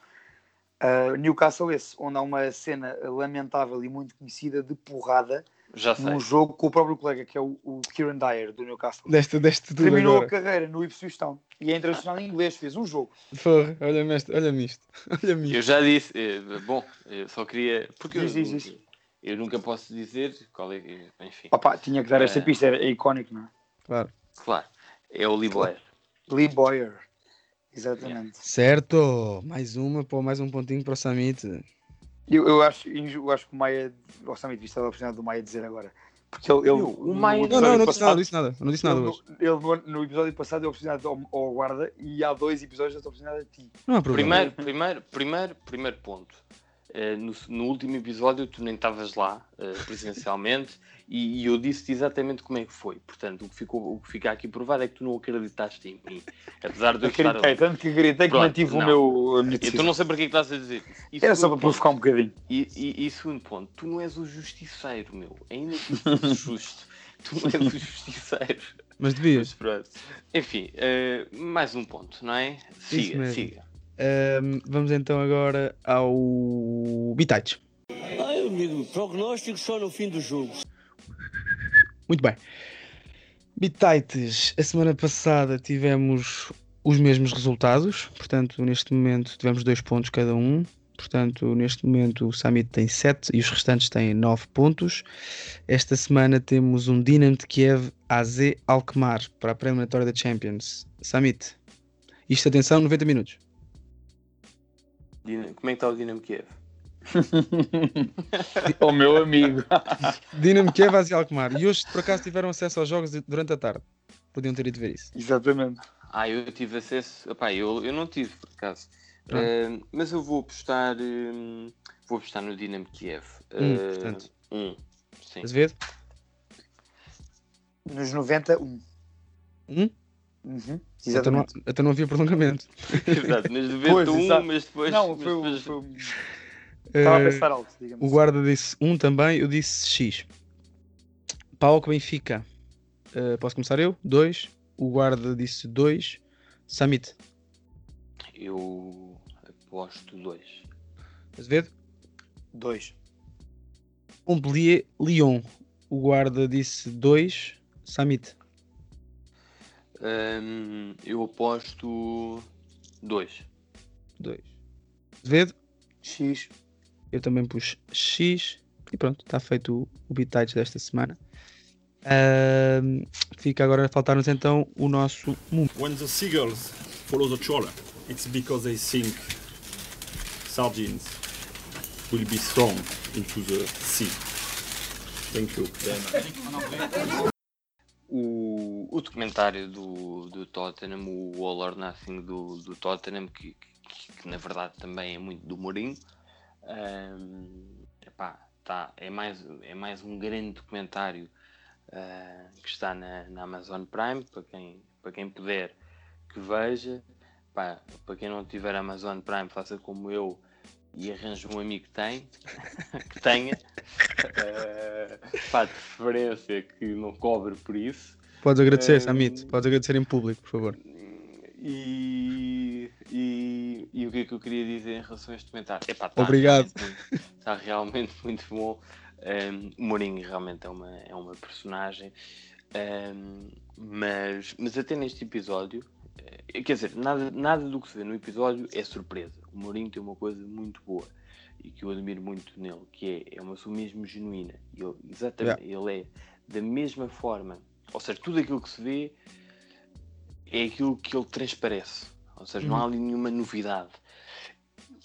Uh, Newcastle esse, onde há uma cena lamentável e muito conhecida de porrada Já sei. num jogo com o próprio colega, que é o, o Kieran Dyer, do Newcastle. Deste, deste tudo Terminou agora. a carreira no Ipswich Town e é internacional em inglês, fez um jogo. Porra, olha-me isto, olha-me isto. Olha-me Eu isto. já disse, eh, bom, eu só queria. Porque Diz, eu, diz, diz. eu nunca posso dizer qual é. que- Enfim, Opa, tinha que dar esta É. pista, é, icónico, não é? Claro. claro. É o Lee Blair. Lee Boyer, exatamente. Certo, mais uma, pô, mais um pontinho para o Summit. Eu, eu, acho, eu acho que o Maia, gostava muito de vista a oportunidade do Maia dizer agora. Porque ele. ele o Maia- Não, não, não episódio disse nada, passado- não disse nada, não disse nada ele, hoje. no, ele no, episódio passado deu a oportunidade ao, ao guarda e há dois episódios desta oportunidade a ti. Não há problema. Primeiro, primeiro, primeiro, primeiro ponto. Uh, no, no, último episódio tu nem estavas lá uh, presencialmente e, e, eu disse-te exatamente como é que foi. Portanto, o que, ficou, o que fica aqui provado é que tu não acreditaste em mim. Apesar de eu acreditei, estar tanto que acreditei que mantive o meu. A minha então não sei para que é que estás a dizer isso. Era só para provocar um bocadinho. E, e, e segundo ponto, tu não és o justiceiro, meu. Ainda que fosse justo, tu não és o justiceiro. Mas devias. Mas, Enfim, uh, mais um ponto, não é? Siga, siga. Um, vamos então agora ao Bitites. Ai, amigo, prognóstico só no fim do jogo. Muito bem. Bitites, a semana passada tivemos os mesmos resultados, portanto, neste momento tivemos dois pontos cada um. Portanto, neste momento o Summit tem 7 e os restantes têm 9 pontos. Esta semana temos um Dinamo de Kiev AZ Alkmaar para a pré-eliminatória da Champions. Summit. Isto, atenção, 90 minutos. Como é que está o Dinamo Kiev? o meu amigo. Dinamo Kiev, AZ Alkmaar. E hoje, por acaso, tiveram acesso aos jogos durante a tarde. Podiam ter ido ver isso. Exatamente. Ah, eu tive acesso. Epá, eu, eu não tive, por acaso. Uh, mas eu vou apostar. Uh, vou apostar no Dinamo Kiev. Um, uh, portanto. Um. Sim. Azevedo? Nos 90, um. Um? Uhum, até, não, até não havia prolongamento. exato, nos 91, mas depois. Não, foi, depois... foi. Estava a pensar alto, digamos. O guarda disse 1 um também, eu disse X. Paulo Benfica. Uh, posso começar eu? 2. O guarda disse 2. Summit. Eu aposto 2. Azevedo? 2. Montpellier Lyon. O guarda disse 2. Summit. Um, eu aposto 2. 2. Azevedo? X. Eu também pus X. E pronto, está feito o, o Bitites desta semana. Uh, fica agora a faltar-nos então o nosso mundo. When the seagulls follow the trawler, it's because they think sardines will be thrown into the sea. Thank you. O, o documentário do, do Tottenham, o All or Nothing do, do Tottenham, que, que, que na verdade também é muito do Mourinho, um, epá, tá, é, mais, é mais um grande documentário uh, que está na, na, Amazon Prime, para quem, para quem puder que veja. Pá, para quem não tiver Amazon Prime, faça como eu e arranje um amigo que tem, que tenha, uh, pá, de preferência que não cobre por isso. Podes agradecer, uh, Samit, podes agradecer em público, por favor. E, e, e, o que é que eu queria dizer em relação a este comentário? Epá, tá Obrigado. Está realmente muito bom. Um, o Mourinho realmente é uma, é uma personagem, um, mas, mas até neste episódio, eh, quer dizer, nada, nada do que se vê no episódio é surpresa. O Mourinho tem uma coisa muito boa e que eu admiro muito nele, que é, é uma mesmo genuína. Ele, exatamente, yeah. ele é da mesma forma, ou seja, tudo aquilo que se vê é aquilo que ele transparece. Ou seja, não há ali nenhuma novidade.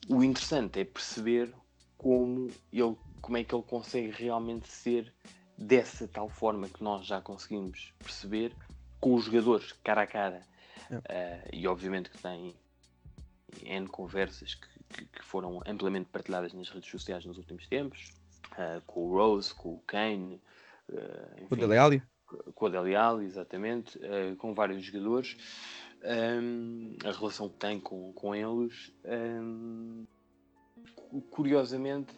O interessante é perceber como, ele, como é que ele consegue realmente ser dessa tal forma que nós já conseguimos perceber com os jogadores, cara a cara. Uh, e obviamente que tem N conversas que, que, que, foram amplamente partilhadas nas redes sociais nos últimos tempos, uh, com o Rose, com o Kane, uh, enfim, o Dele Alli com a Dele Alli, exatamente, uh, com vários jogadores, um, a relação que tem com, com eles. Um, curiosamente,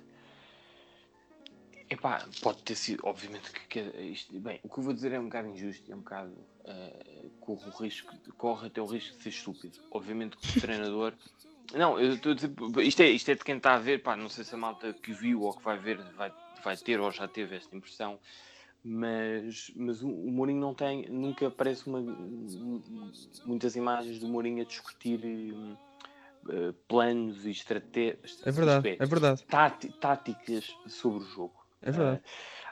epá, pode ter sido, obviamente, que, que isto, bem, o que eu vou dizer é um bocado injusto, é um bocado, uh, corre, o risco, corre até o risco de ser estúpido. Obviamente que o treinador. Não, eu estou a dizer, isto é, isto é de quem está a ver, pá, não sei se a malta que viu ou que vai ver vai, vai ter ou já teve esta impressão mas, mas o, o Mourinho não tem, nunca aparece uma, muitas imagens do Mourinho a discutir uh, planos e estratégias. É verdade, é verdade. táticas sobre o jogo. É verdade. Uh,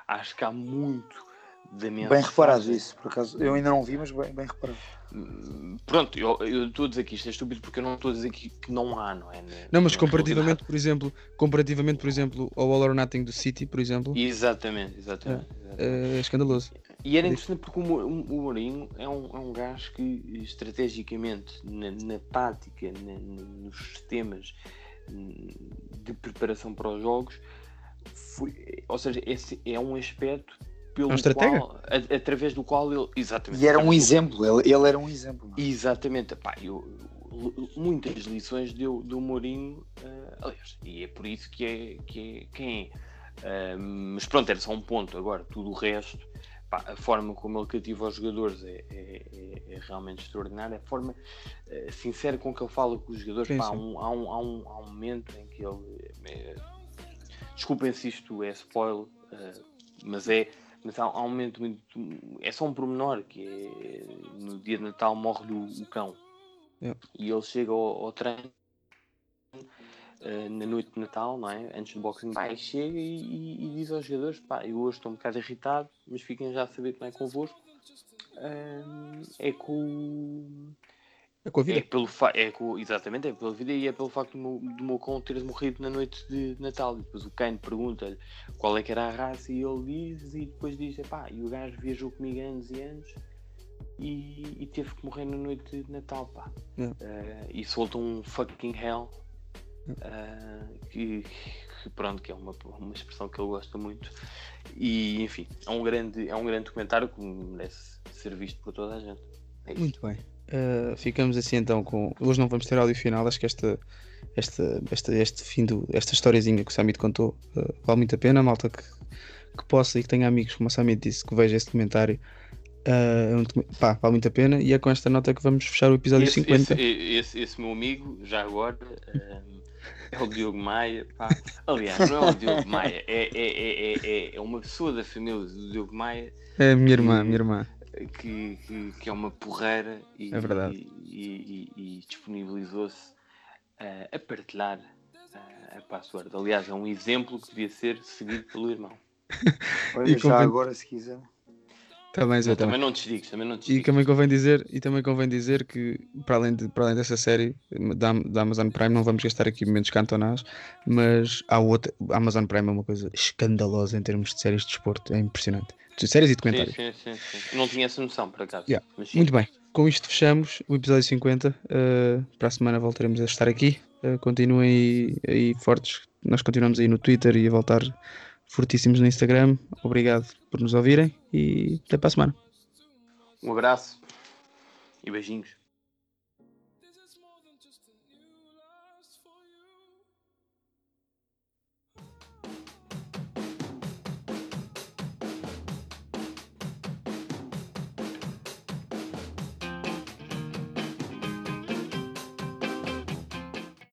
acho que há muito da. Bem reparado isso, por acaso. Eu ainda não vi, mas bem, bem reparado. Pronto, eu, eu estou a dizer que isto é estúpido porque eu não estou a dizer que, que não há, não é? Não, mas comparativamente, por exemplo, comparativamente, por exemplo, ao All or Nothing do City, por exemplo. Exatamente, exatamente. É, é escandaloso. E era interessante porque o, o Mourinho é um, é um gajo que estrategicamente, na, na tática, na, nos sistemas, de preparação para os jogos. Foi, ou seja, esse é um aspecto pelo É um estratega? qual, a- através do qual ele. Exatamente. E era um exemplo, ele, ele era um exemplo. não é? Exatamente, pá, eu, muitas lições deu do Mourinho, eh, aliás, e é por isso que é, que é quem é. Ah, mas pronto, era só um ponto. Agora, tudo o resto, pá, a forma como ele cativa os jogadores é, é- é- é realmente extraordinária. A forma eh, sincera com que ele fala com os jogadores, Sim, pá, há, um, há, um, há, um, há um momento em que ele. eh, desculpem se isto é spoiler, mas é. Mas há, há um momento muito. É só um pormenor que é. No dia de Natal morre o, o cão. Yeah. E ele chega ao, ao treino eh, na noite de Natal, não é? Antes do Boxing Day, chega e, e- e diz aos jogadores: pá, eu hoje estou um bocado irritado, mas fiquem já a saber que não é convosco. Ahm, é com. É com a vida. É pelo fa... é com... Exatamente, é pela vida e é pelo facto do meu, do meu cão ter morrido na noite de Natal. E depois o Kane pergunta-lhe qual é que era a raça e ele diz, e depois diz: pá, e o gajo viajou comigo anos e anos e, e teve que morrer na noite de Natal, pá. Yeah. Eh, e soltou um fucking hell. eh, que, que pronto, que é uma, uma expressão que ele gosta muito. E enfim, é um grande, é um grande documentário que merece ser visto por toda a gente. É. Muito bem. Uh, ficamos assim então com. Hoje não vamos ter áudio final, acho que esta, esta, esta, este fim do, esta historiazinha que o Samit contou uh, vale muito a pena, malta que, que possa e que tenha amigos, como o Samit disse, que veja esse documentário. Uh, é um pá, vale muito a pena e é com esta nota que vamos fechar o episódio Esse, 50. esse, esse, esse meu amigo, já agora, ehm, é o Diogo Maia. pá. Aliás, não é o Diogo Maia, é, é, é, é- é, é uma pessoa da família do Diogo Maia É a minha que- irmã, minha irmã. Que, que, que é uma porreira e, É verdade. e, e- e disponibilizou-se eh, a partilhar eh, a password. Aliás, é um exemplo que devia ser seguido pelo irmão. Olha, E já convém- agora, se quiser. Também, também. também não desdigues, também não E desdigues. também convém dizer, e também convém dizer que para além, de, para além dessa série da, da Amazon Prime, não vamos gastar aqui momentos cantonais, mas há outra. A Amazon Prime é uma coisa escandalosa em termos de séries de desporto, é impressionante. De séries e Sim, documentários. sim, sim, sim. Não tinha essa noção, por acaso. Yeah. Mas sim. Muito bem, com isto fechamos o episódio 50. Uh, para a semana voltaremos a estar aqui. Uh, continuem aí, aí fortes. Nós continuamos aí no Twitter e a voltar fortíssimos no Instagram. Obrigado por nos ouvirem e até para a semana. Um abraço e beijinhos.